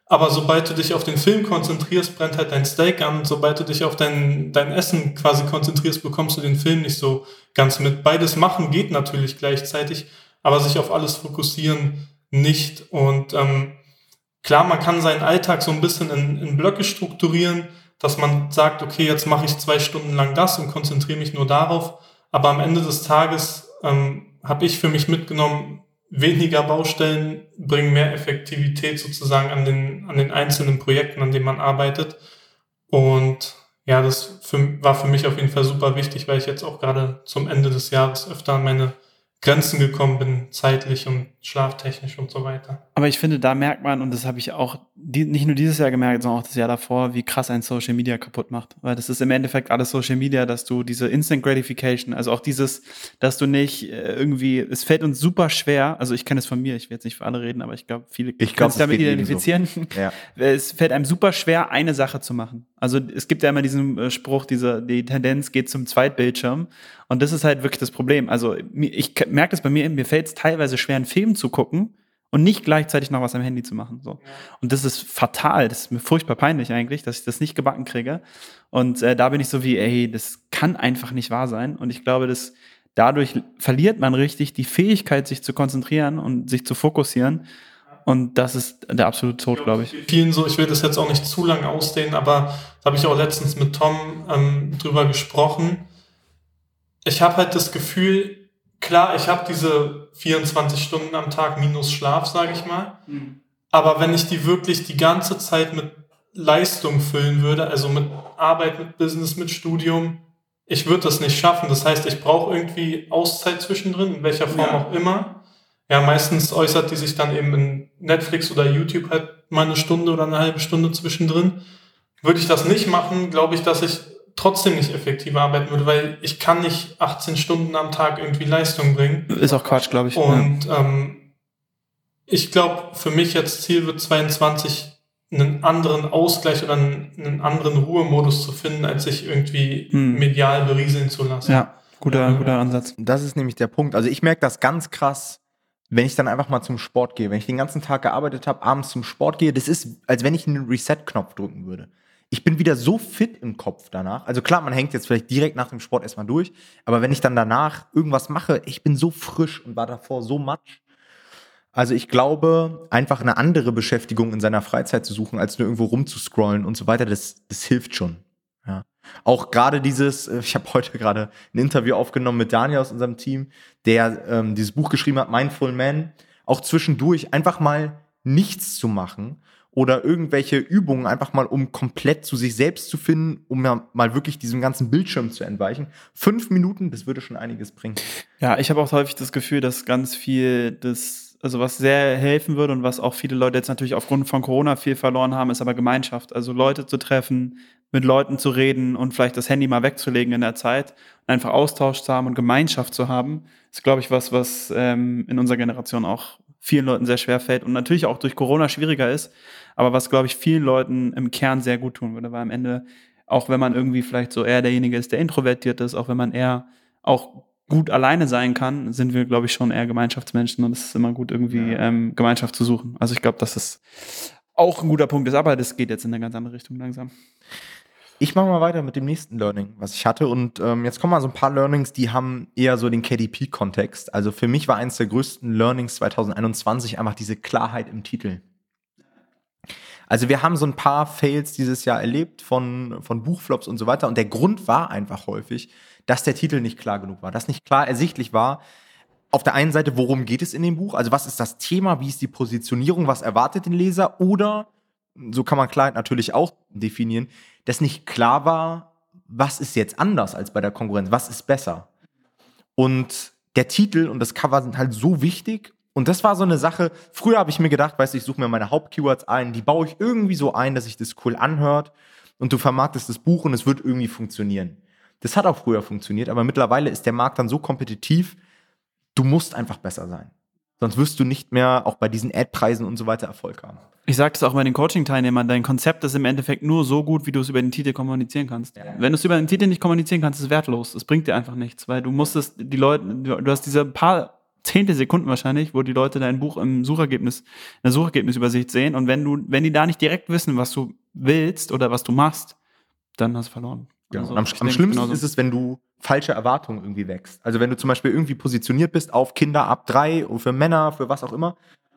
aber sobald du dich auf den Film konzentrierst, brennt halt dein Steak an. Sobald du dich auf dein, dein Essen quasi konzentrierst, bekommst du den Film nicht so ganz mit. Beides machen geht natürlich gleichzeitig, aber sich auf alles fokussieren nicht. Und ähm, klar, man kann seinen Alltag so ein bisschen in, in Blöcke strukturieren, dass man sagt, okay, jetzt mache ich zwei Stunden lang das und konzentriere mich nur darauf. Aber am Ende des Tages ähm, habe ich für mich mitgenommen, weniger Baustellen bringen mehr Effektivität sozusagen an den, an den einzelnen Projekten, an denen man arbeitet. Und ja, das für, war für mich auf jeden Fall super wichtig, weil ich jetzt auch gerade zum Ende des Jahres öfter an meine Grenzen gekommen bin, zeitlich und schlaftechnisch und so weiter. Aber ich finde, da merkt man, und das habe ich auch die, nicht nur dieses Jahr gemerkt, sondern auch das Jahr davor, wie krass ein Social Media kaputt macht. Weil das ist im Endeffekt alles Social Media, dass du diese Instant Gratification, also auch dieses, dass du nicht äh, irgendwie, es fällt uns super schwer, also ich kenne es von mir, ich will jetzt nicht für alle reden, aber ich glaube, viele ich können sich damit identifizieren. So. Ja. Es fällt einem super schwer, eine Sache zu machen. Also es gibt ja immer diesen äh, Spruch, diese, die Tendenz geht zum Zweitbildschirm. Und das ist halt wirklich das Problem. Also ich merke das bei mir, mir fällt es teilweise schwer, einen Film zu gucken und nicht gleichzeitig noch was am Handy zu machen. So. Und das ist fatal, das ist mir furchtbar peinlich eigentlich, dass ich das nicht gebacken kriege. Und äh, da bin ich so wie, ey, das kann einfach nicht wahr sein. Und ich glaube, dass dadurch verliert man richtig die Fähigkeit, sich zu konzentrieren und sich zu fokussieren. Und das ist der absolute Tod, glaube ich. Vielen so, ich will das jetzt auch nicht zu lang ausdehnen, aber da habe ich auch letztens mit Tom ähm, drüber gesprochen. Ich habe halt das Gefühl, klar, ich habe diese 24 Stunden am Tag minus Schlaf, sage ich mal. Mhm. Aber wenn ich die wirklich die ganze Zeit mit Leistung füllen würde, also mit Arbeit, mit Business, mit Studium, ich würde das nicht schaffen. Das heißt, ich brauche irgendwie Auszeit zwischendrin, in welcher Form ja. auch immer. Ja, meistens äußert die sich dann eben in Netflix oder YouTube halt mal eine Stunde oder eine halbe Stunde zwischendrin. Würde ich das nicht machen, glaube ich, dass ich trotzdem nicht effektiv arbeiten würde, weil ich kann nicht 18 Stunden am Tag irgendwie Leistung bringen. Ist auch Quatsch, glaube ich. Und ja. ähm, ich glaube, für mich jetzt Ziel wird 22 einen anderen Ausgleich oder einen, einen anderen Ruhemodus zu finden, als sich irgendwie hm. medial berieseln zu lassen. Ja, guter, guter Ansatz. Das ist nämlich der Punkt. Also ich merke das ganz krass wenn ich dann einfach mal zum Sport gehe, wenn ich den ganzen Tag gearbeitet habe, abends zum Sport gehe, das ist, als wenn ich einen Reset-Knopf drücken würde. Ich bin wieder so fit im Kopf danach. Also klar, man hängt jetzt vielleicht direkt nach dem Sport erstmal durch, aber wenn ich dann danach irgendwas mache, ich bin so frisch und war davor so matsch. Also ich glaube, einfach eine andere Beschäftigung in seiner Freizeit zu suchen, als nur irgendwo rumzuscrollen und so weiter, das, das hilft schon. Ja. Auch gerade dieses, äh, ich habe heute gerade ein Interview aufgenommen mit Daniel aus unserem Team, der ähm, dieses Buch geschrieben hat, Mindful Man, auch zwischendurch einfach mal nichts zu machen oder irgendwelche Übungen einfach mal, um komplett zu sich selbst zu finden, um ja mal wirklich diesem ganzen Bildschirm zu entweichen. Fünf Minuten, das würde schon einiges bringen. Ja, ich habe auch häufig das Gefühl, dass ganz viel das, also was sehr helfen würde und was auch viele Leute jetzt natürlich aufgrund von Corona viel verloren haben, ist aber Gemeinschaft. Also Leute zu treffen, mit Leuten zu reden und vielleicht das Handy mal wegzulegen in der Zeit und einfach Austausch zu haben und Gemeinschaft zu haben, ist, glaube ich, was, was ähm, in unserer Generation auch vielen Leuten sehr schwer fällt und natürlich auch durch Corona schwieriger ist, aber was, glaube ich, vielen Leuten im Kern sehr gut tun würde, weil am Ende, auch wenn man irgendwie vielleicht so eher derjenige ist, der introvertiert ist, auch wenn man eher auch gut alleine sein kann, sind wir, glaube ich, schon eher Gemeinschaftsmenschen und es ist immer gut, irgendwie ähm, Gemeinschaft zu suchen. Also ich glaube, dass es auch ein guter Punkt ist, aber das geht jetzt in eine ganz andere Richtung langsam. Ich mache mal weiter mit dem nächsten Learning, was ich hatte. Und ähm, jetzt kommen mal so ein paar Learnings, die haben eher so den KDP-Kontext. Also für mich war eines der größten Learnings 2021 einfach diese Klarheit im Titel. Also wir haben so ein paar Fails dieses Jahr erlebt von, von Buchflops und so weiter. Und der Grund war einfach häufig, dass der Titel nicht klar genug war, dass nicht klar ersichtlich war, auf der einen Seite, worum geht es in dem Buch? Also was ist das Thema? Wie ist die Positionierung? Was erwartet den Leser? Oder, so kann man Klarheit natürlich auch definieren, dass nicht klar war, was ist jetzt anders als bei der Konkurrenz, was ist besser. Und der Titel und das Cover sind halt so wichtig. Und das war so eine Sache, früher habe ich mir gedacht, weißt du, ich suche mir meine Hauptkeywords ein, die baue ich irgendwie so ein, dass sich das cool anhört und du vermarktest das Buch und es wird irgendwie funktionieren. Das hat auch früher funktioniert, aber mittlerweile ist der Markt dann so kompetitiv, du musst einfach besser sein. Sonst wirst du nicht mehr auch bei diesen Ad-Preisen und so weiter Erfolg haben. Ich sage das auch bei den Coaching-Teilnehmern, dein Konzept ist im Endeffekt nur so gut, wie du es über den Titel kommunizieren kannst. Ja. Wenn du es über den Titel nicht kommunizieren kannst, ist es wertlos. Es bringt dir einfach nichts, weil du musstest die Leute, du hast diese paar zehnte Sekunden wahrscheinlich, wo die Leute dein Buch im Suchergebnis, in der Suchergebnisübersicht sehen und wenn du, wenn die da nicht direkt wissen, was du willst oder was du machst, dann hast du verloren. Genau. Also, am, am schlimmsten genauso. ist es, wenn du falsche Erwartungen irgendwie wächst. Also wenn du zum Beispiel irgendwie positioniert bist auf Kinder ab drei oder für Männer, für was auch immer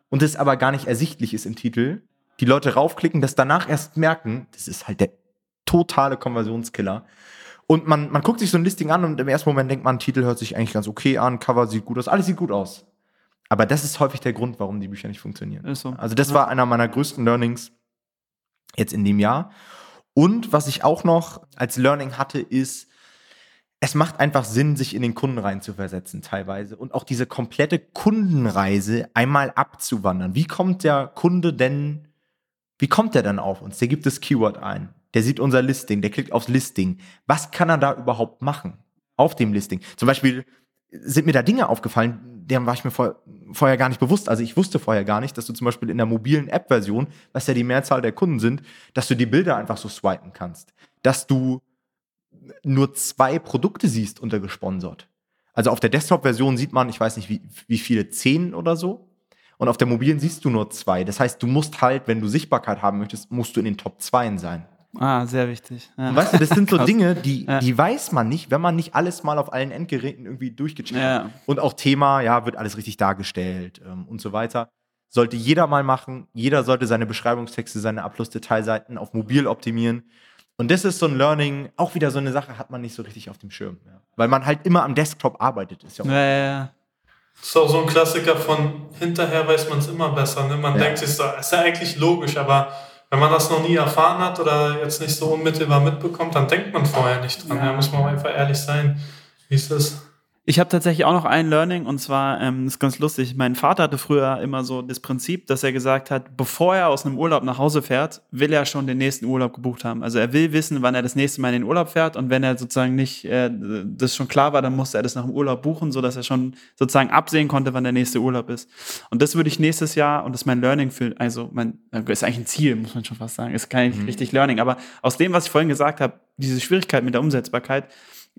und es aber gar nicht ersichtlich ist im Titel, die Leute raufklicken, das danach erst merken, das ist halt der totale Konversionskiller. Und man, man guckt sich so ein Listing an und im ersten Moment denkt man, Titel hört sich eigentlich ganz okay an, Cover sieht gut aus, alles sieht gut aus. Aber das ist häufig der Grund, warum die Bücher nicht funktionieren. So. Also das war einer meiner größten Learnings jetzt in dem Jahr. Und was ich auch noch als Learning hatte, ist, es macht einfach Sinn, sich in den Kunden reinzuversetzen teilweise und auch diese komplette Kundenreise einmal abzuwandern. Wie kommt der Kunde denn, wie kommt der dann auf uns? Der gibt das Keyword ein, der sieht unser Listing, der klickt aufs Listing. Was kann er da überhaupt machen auf dem Listing? Zum Beispiel sind mir da Dinge aufgefallen, deren war ich mir vor, vorher gar nicht bewusst. Also ich wusste vorher gar nicht, dass du zum Beispiel in der mobilen App-Version, was ja die Mehrzahl der Kunden sind, dass du die Bilder einfach so swipen kannst. Dass du nur zwei Produkte siehst unter gesponsert. Also auf der Desktop-Version sieht man, ich weiß nicht, wie, wie viele, zehn oder so. Und auf der mobilen siehst du nur zwei. Das heißt, du musst halt, wenn du Sichtbarkeit haben möchtest, musst du in den Top 2 sein. Ah, sehr wichtig. Ja. Und weißt du, das sind so Dinge, die, ja. die weiß man nicht, wenn man nicht alles mal auf allen Endgeräten irgendwie durchgecheckt ja. hat. Und auch Thema, ja, wird alles richtig dargestellt ähm, und so weiter. Sollte jeder mal machen. Jeder sollte seine Beschreibungstexte, seine Abschlussdetailseiten auf mobil optimieren. Und das ist so ein Learning, auch wieder so eine Sache, hat man nicht so richtig auf dem Schirm. Ja. Weil man halt immer am Desktop arbeitet. Ist ja, auch ja, ja, Das ist auch so ein Klassiker von hinterher weiß man es immer besser. Ne? Man ja. denkt sich so, ist ja eigentlich logisch, aber wenn man das noch nie erfahren hat oder jetzt nicht so unmittelbar mitbekommt, dann denkt man vorher nicht dran. Ja. Da muss man einfach ehrlich sein. Wie ist das? Ich habe tatsächlich auch noch ein Learning und zwar, ähm, ist ganz lustig. Mein Vater hatte früher immer so das Prinzip, dass er gesagt hat, bevor er aus einem Urlaub nach Hause fährt, will er schon den nächsten Urlaub gebucht haben. Also er will wissen, wann er das nächste Mal in den Urlaub fährt und wenn er sozusagen nicht, äh, das schon klar war, dann musste er das nach dem Urlaub buchen, so dass er schon sozusagen absehen konnte, wann der nächste Urlaub ist. Und das würde ich nächstes Jahr und das ist mein Learning für, also mein, ist eigentlich ein Ziel, muss man schon fast sagen, ist kein mhm. richtig Learning. Aber aus dem, was ich vorhin gesagt habe, diese Schwierigkeit mit der Umsetzbarkeit,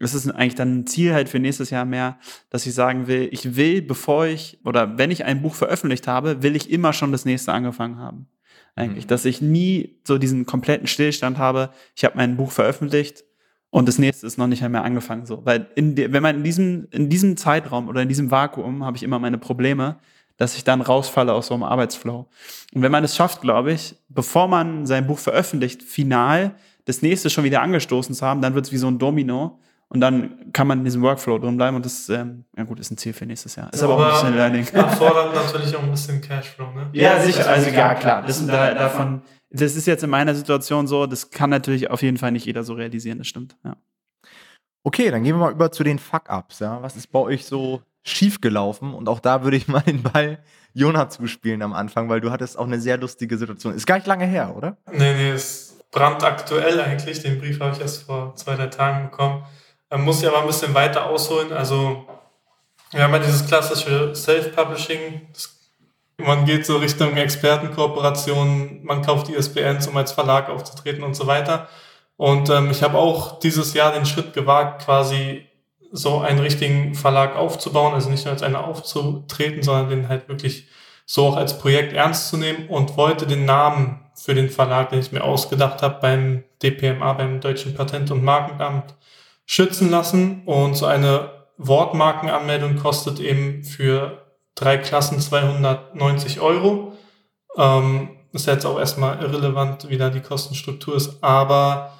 es ist eigentlich dann ein Ziel halt für nächstes Jahr mehr, dass ich sagen will, ich will, bevor ich oder wenn ich ein Buch veröffentlicht habe, will ich immer schon das nächste angefangen haben. Eigentlich, mhm. dass ich nie so diesen kompletten Stillstand habe. Ich habe mein Buch veröffentlicht und das nächste ist noch nicht mehr angefangen so, weil in de, wenn man in diesem in diesem Zeitraum oder in diesem Vakuum habe ich immer meine Probleme, dass ich dann rausfalle aus so einem Arbeitsflow. Und wenn man es schafft, glaube ich, bevor man sein Buch veröffentlicht, final das nächste schon wieder angestoßen zu haben, dann wird es wie so ein Domino und dann kann man in diesem Workflow drin bleiben und das, ähm, ja gut, ist ein Ziel für nächstes Jahr. Ist aber, aber auch ein bisschen Learning. Erfordert natürlich auch ein bisschen Cashflow, ne? Ja, ja sicher, also ja, klar. Das, da, davon, das ist jetzt in meiner Situation so, das kann natürlich auf jeden Fall nicht jeder so realisieren, das stimmt, ja. Okay, dann gehen wir mal über zu den Fuck-Ups, ja. Was ist bei euch so schief gelaufen? Und auch da würde ich mal den Ball Jona zuspielen am Anfang, weil du hattest auch eine sehr lustige Situation. Ist gar nicht lange her, oder? Nee, nee, ist brandaktuell eigentlich. Den Brief habe ich erst vor zwei, drei Tagen bekommen. Man muss ja aber ein bisschen weiter ausholen. Also, wir haben ja dieses klassische Self-Publishing. Man geht so Richtung Expertenkooperation, man kauft ISBNs, um als Verlag aufzutreten und so weiter. Und ähm, ich habe auch dieses Jahr den Schritt gewagt, quasi so einen richtigen Verlag aufzubauen, also nicht nur als einer aufzutreten, sondern den halt wirklich so auch als Projekt ernst zu nehmen und wollte den Namen für den Verlag, den ich mir ausgedacht habe, beim DPMA, beim Deutschen Patent- und Markenamt schützen lassen und so eine Wortmarkenanmeldung kostet eben für drei Klassen 290 Euro. Ähm, ist jetzt auch erstmal irrelevant, wie da die Kostenstruktur ist, aber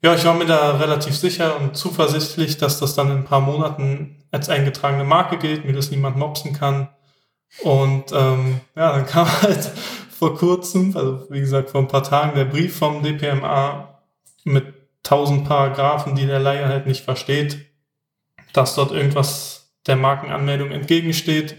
ja, ich war mir da relativ sicher und zuversichtlich, dass das dann in ein paar Monaten als eingetragene Marke gilt, mir das niemand mopsen kann. Und ähm, ja, dann kam halt vor kurzem, also wie gesagt vor ein paar Tagen, der Brief vom DPMA mit tausend Paragraphen, die der Laie halt nicht versteht, dass dort irgendwas der Markenanmeldung entgegensteht.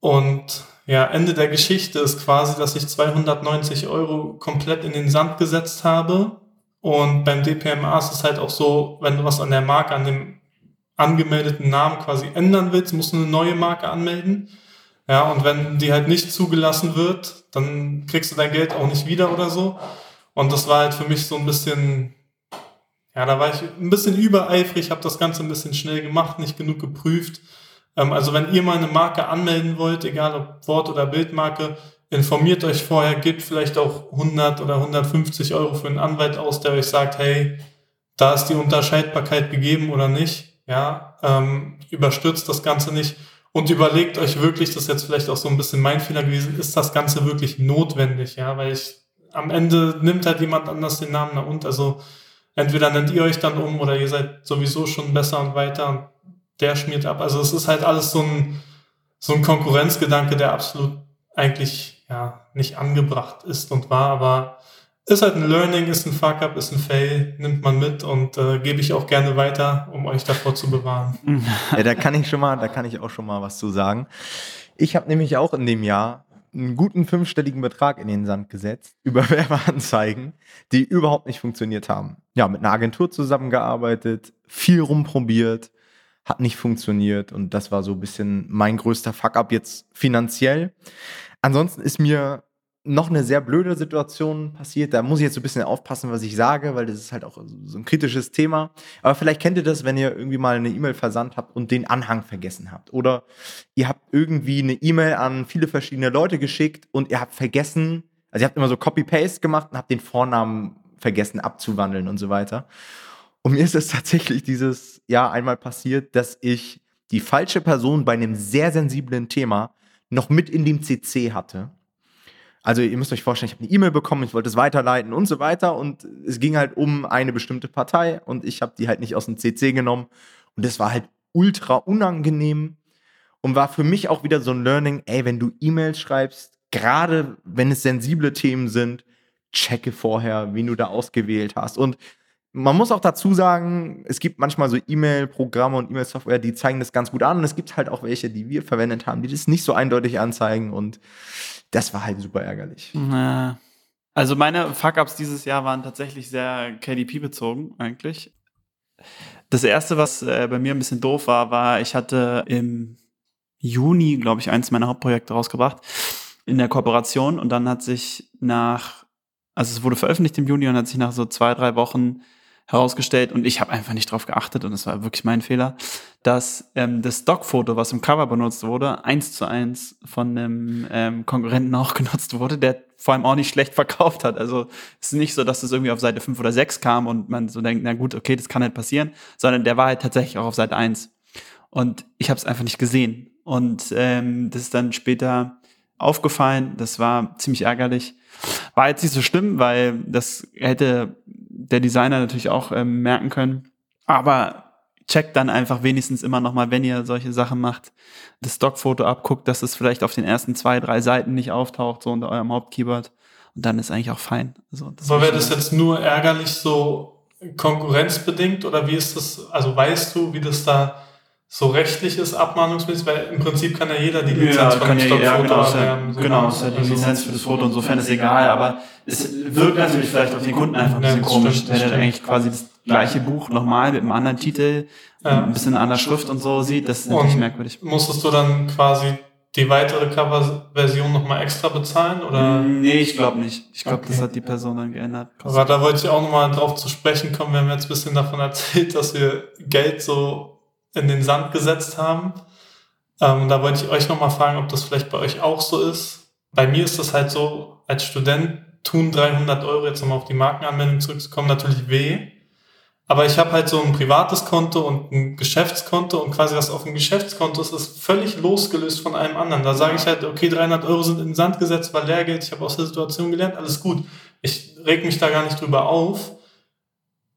Und ja, Ende der Geschichte ist quasi, dass ich 290 Euro komplett in den Sand gesetzt habe. Und beim DPMA ist es halt auch so, wenn du was an der Marke, an dem angemeldeten Namen quasi ändern willst, musst du eine neue Marke anmelden. Ja, und wenn die halt nicht zugelassen wird, dann kriegst du dein Geld auch nicht wieder oder so. Und das war halt für mich so ein bisschen ja, da war ich ein bisschen übereifrig, habe das Ganze ein bisschen schnell gemacht, nicht genug geprüft. Ähm, also wenn ihr mal eine Marke anmelden wollt, egal ob Wort- oder Bildmarke, informiert euch vorher, gebt vielleicht auch 100 oder 150 Euro für einen Anwalt aus, der euch sagt, hey, da ist die Unterscheidbarkeit gegeben oder nicht. Ja, ähm, überstürzt das Ganze nicht und überlegt euch wirklich, das ist jetzt vielleicht auch so ein bisschen mein Fehler gewesen, ist das Ganze wirklich notwendig? Ja, weil ich am Ende nimmt halt jemand anders den Namen nach und also entweder nennt ihr euch dann um oder ihr seid sowieso schon besser und weiter und der schmiert ab. Also es ist halt alles so ein, so ein Konkurrenzgedanke, der absolut eigentlich ja nicht angebracht ist und war, aber ist halt ein Learning, ist ein Fuck-up, ist ein Fail, nimmt man mit und äh, gebe ich auch gerne weiter, um euch davor zu bewahren. Ja, da kann ich schon mal, da kann ich auch schon mal was zu sagen. Ich habe nämlich auch in dem Jahr einen guten fünfstelligen Betrag in den Sand gesetzt über Werbeanzeigen, die überhaupt nicht funktioniert haben. Ja, mit einer Agentur zusammengearbeitet, viel rumprobiert, hat nicht funktioniert und das war so ein bisschen mein größter Fuck-up jetzt finanziell. Ansonsten ist mir noch eine sehr blöde Situation passiert. Da muss ich jetzt so ein bisschen aufpassen, was ich sage, weil das ist halt auch so ein kritisches Thema. Aber vielleicht kennt ihr das, wenn ihr irgendwie mal eine E-Mail versandt habt und den Anhang vergessen habt. Oder ihr habt irgendwie eine E-Mail an viele verschiedene Leute geschickt und ihr habt vergessen, also ihr habt immer so Copy-Paste gemacht und habt den Vornamen vergessen abzuwandeln und so weiter. Und mir ist es tatsächlich dieses Jahr einmal passiert, dass ich die falsche Person bei einem sehr sensiblen Thema noch mit in dem CC hatte also ihr müsst euch vorstellen, ich habe eine E-Mail bekommen, ich wollte es weiterleiten und so weiter und es ging halt um eine bestimmte Partei und ich habe die halt nicht aus dem CC genommen und das war halt ultra unangenehm und war für mich auch wieder so ein Learning, ey, wenn du E-Mails schreibst, gerade wenn es sensible Themen sind, checke vorher, wen du da ausgewählt hast und man muss auch dazu sagen, es gibt manchmal so E-Mail-Programme und E-Mail-Software, die zeigen das ganz gut an. Und es gibt halt auch welche, die wir verwendet haben, die das nicht so eindeutig anzeigen. Und das war halt super ärgerlich. Na, also meine Fuck-Ups dieses Jahr waren tatsächlich sehr KDP-bezogen eigentlich. Das erste, was äh, bei mir ein bisschen doof war, war, ich hatte im Juni, glaube ich, eins meiner Hauptprojekte rausgebracht in der Kooperation und dann hat sich nach, also es wurde veröffentlicht im Juni und hat sich nach so zwei, drei Wochen herausgestellt und ich habe einfach nicht drauf geachtet und das war wirklich mein Fehler, dass ähm, das Stockfoto, was im Cover benutzt wurde, eins zu eins von einem ähm, Konkurrenten auch genutzt wurde, der vor allem auch nicht schlecht verkauft hat. Also es ist nicht so, dass es irgendwie auf Seite 5 oder 6 kam und man so denkt, na gut, okay, das kann halt passieren, sondern der war halt tatsächlich auch auf Seite 1. Und ich habe es einfach nicht gesehen. Und ähm, das ist dann später aufgefallen. Das war ziemlich ärgerlich. War jetzt nicht so schlimm, weil das hätte der Designer natürlich auch ähm, merken können. Aber checkt dann einfach wenigstens immer noch mal, wenn ihr solche Sachen macht, das Stockfoto abguckt, dass es vielleicht auf den ersten zwei, drei Seiten nicht auftaucht, so unter eurem Hauptkeyword. Und dann ist eigentlich auch fein. Also, Aber wäre das jetzt nur ärgerlich so konkurrenzbedingt oder wie ist das, also weißt du, wie das da so rechtlich ist, abmahnungsmäßig, weil im Prinzip kann ja jeder die Lizenz ja, von dem ja, ja, genau, erwerben. So genau, ist ja die also Lizenz für das Foto, insofern ist egal, aber es wirkt natürlich vielleicht auf den Kunden einfach ein bisschen ja, komisch, stimmt, wenn er eigentlich quasi das gleiche Buch nochmal mit einem anderen Titel, ja. ein bisschen anderer Schrift und so sieht, das ist natürlich und merkwürdig. Musstest du dann quasi die weitere Coverversion nochmal extra bezahlen? Oder? Nee, ich glaube nicht. Ich glaube, okay. das hat die Person dann geändert. Aber da wollte ich auch nochmal drauf zu sprechen kommen. Wir haben jetzt ein bisschen davon erzählt, dass wir Geld so in den Sand gesetzt haben. Ähm, da wollte ich euch nochmal fragen, ob das vielleicht bei euch auch so ist. Bei mir ist das halt so, als Student tun 300 Euro, jetzt nochmal auf die Markenanwendung zurückzukommen, natürlich weh. Aber ich habe halt so ein privates Konto und ein Geschäftskonto und quasi was auf dem Geschäftskonto ist, ist völlig losgelöst von allem anderen. Da sage ich halt, okay, 300 Euro sind in den Sand gesetzt, war Lehrgeld, ich habe aus der Situation gelernt, alles gut. Ich reg mich da gar nicht drüber auf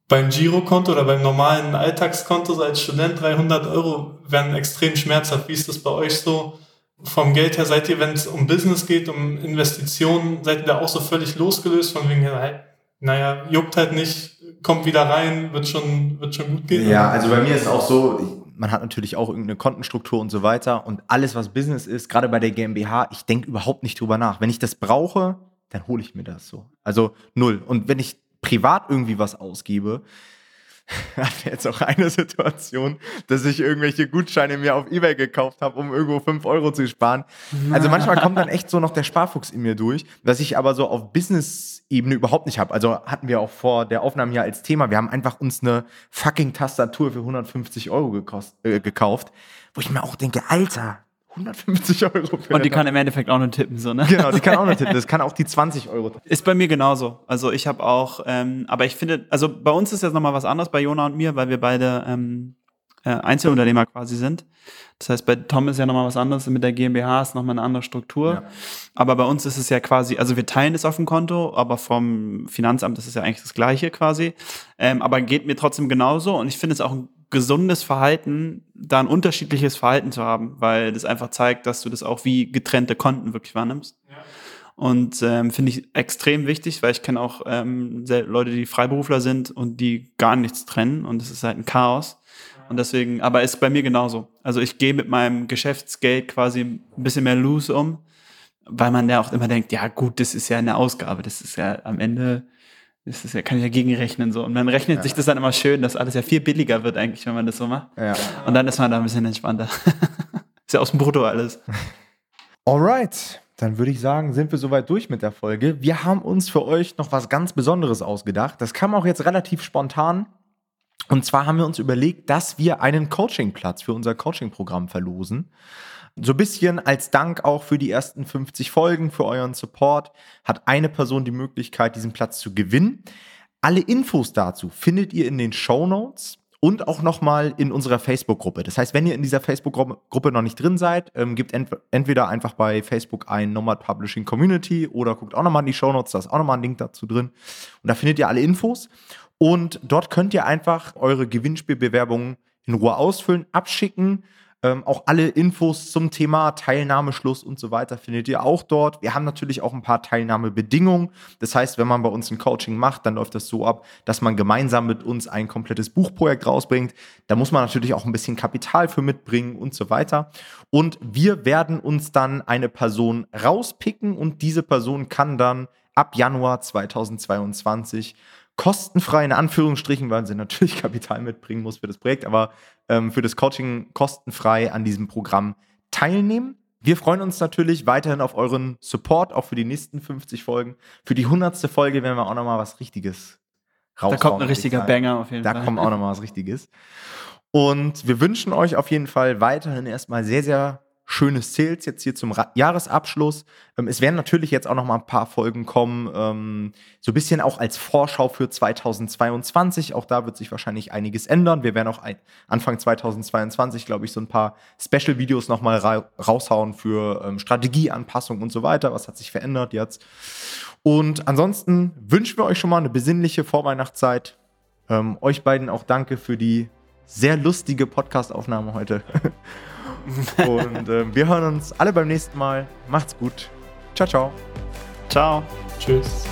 beim Girokonto oder beim normalen Alltagskonto so als Student 300 Euro werden extrem schmerzhaft. Wie ist das bei euch so? Vom Geld her seid ihr, wenn es um Business geht, um Investitionen, seid ihr da auch so völlig losgelöst von wegen, naja, juckt halt nicht, kommt wieder rein, wird schon, wird schon gut gehen? Ja, also bei mir ist auch so, man hat natürlich auch irgendeine Kontenstruktur und so weiter und alles, was Business ist, gerade bei der GmbH, ich denke überhaupt nicht drüber nach. Wenn ich das brauche, dann hole ich mir das so. Also null. Und wenn ich privat irgendwie was ausgebe, hatte jetzt auch eine Situation, dass ich irgendwelche Gutscheine mir auf Ebay gekauft habe, um irgendwo 5 Euro zu sparen. Also manchmal kommt dann echt so noch der Sparfuchs in mir durch, was ich aber so auf Business-Ebene überhaupt nicht habe. Also hatten wir auch vor der Aufnahme hier als Thema, wir haben einfach uns eine fucking Tastatur für 150 Euro äh, gekauft, wo ich mir auch denke, Alter, 150 Euro. Und die kann im Endeffekt auch nur tippen, so, ne? Genau, die kann auch nur tippen. Das kann auch die 20 Euro. Ist bei mir genauso. Also ich habe auch, ähm, aber ich finde, also bei uns ist jetzt nochmal was anderes, bei Jona und mir, weil wir beide ähm, äh, Einzelunternehmer quasi sind. Das heißt, bei Tom ist ja nochmal was anderes, mit der GmbH ist nochmal eine andere Struktur. Ja. Aber bei uns ist es ja quasi, also wir teilen es auf dem Konto, aber vom Finanzamt ist es ja eigentlich das Gleiche quasi. Ähm, aber geht mir trotzdem genauso und ich finde es auch ein gesundes Verhalten, da ein unterschiedliches Verhalten zu haben, weil das einfach zeigt, dass du das auch wie getrennte Konten wirklich wahrnimmst. Ja. Und ähm, finde ich extrem wichtig, weil ich kenne auch ähm, Leute, die Freiberufler sind und die gar nichts trennen und es ist halt ein Chaos. Und deswegen, aber ist bei mir genauso. Also ich gehe mit meinem Geschäftsgeld quasi ein bisschen mehr loose um, weil man ja auch immer denkt, ja gut, das ist ja eine Ausgabe, das ist ja am Ende, das ist ja, kann ich ja gegenrechnen so. Und dann rechnet ja. sich das dann immer schön, dass alles ja viel billiger wird eigentlich, wenn man das so macht. Ja. Und dann ist man da ein bisschen entspannter. ist ja aus dem Brutto alles. Alright dann würde ich sagen, sind wir soweit durch mit der Folge. Wir haben uns für euch noch was ganz Besonderes ausgedacht. Das kam auch jetzt relativ spontan. Und zwar haben wir uns überlegt, dass wir einen Coachingplatz für unser Coaching-Programm verlosen. So ein bisschen als Dank auch für die ersten 50 Folgen, für euren Support, hat eine Person die Möglichkeit, diesen Platz zu gewinnen. Alle Infos dazu findet ihr in den Show Notes und auch nochmal in unserer Facebook-Gruppe. Das heißt, wenn ihr in dieser Facebook-Gruppe noch nicht drin seid, ähm, gebt ent entweder einfach bei Facebook ein Nomad Publishing Community oder guckt auch nochmal in die Show Notes, da ist auch nochmal ein Link dazu drin. Und da findet ihr alle Infos. Und dort könnt ihr einfach eure Gewinnspielbewerbungen in Ruhe ausfüllen, abschicken ähm, auch alle Infos zum Thema Teilnahmeschluss und so weiter findet ihr auch dort. Wir haben natürlich auch ein paar Teilnahmebedingungen. Das heißt, wenn man bei uns ein Coaching macht, dann läuft das so ab, dass man gemeinsam mit uns ein komplettes Buchprojekt rausbringt. Da muss man natürlich auch ein bisschen Kapital für mitbringen und so weiter. Und wir werden uns dann eine Person rauspicken und diese Person kann dann ab Januar 2022 kostenfrei in Anführungsstrichen, weil sie natürlich Kapital mitbringen muss für das Projekt, aber ähm, für das Coaching kostenfrei an diesem Programm teilnehmen. Wir freuen uns natürlich weiterhin auf euren Support, auch für die nächsten 50 Folgen. Für die 100. Folge werden wir auch nochmal was Richtiges raushauen. Da kommt ein richtiger Banger auf jeden da Fall. Da kommt auch nochmal was Richtiges. Und wir wünschen euch auf jeden Fall weiterhin erstmal sehr, sehr schönes Sales jetzt hier zum Ra Jahresabschluss. Ähm, es werden natürlich jetzt auch noch mal ein paar Folgen kommen, ähm, so ein bisschen auch als Vorschau für 2022. Auch da wird sich wahrscheinlich einiges ändern. Wir werden auch ein, Anfang 2022, glaube ich, so ein paar Special-Videos noch mal ra raushauen für ähm, Strategieanpassung und so weiter. Was hat sich verändert jetzt? Und ansonsten wünschen wir euch schon mal eine besinnliche Vorweihnachtszeit. Ähm, euch beiden auch danke für die sehr lustige Podcast-Aufnahme heute. Und äh, wir hören uns alle beim nächsten Mal. Macht's gut. Ciao, ciao. Ciao. Tschüss.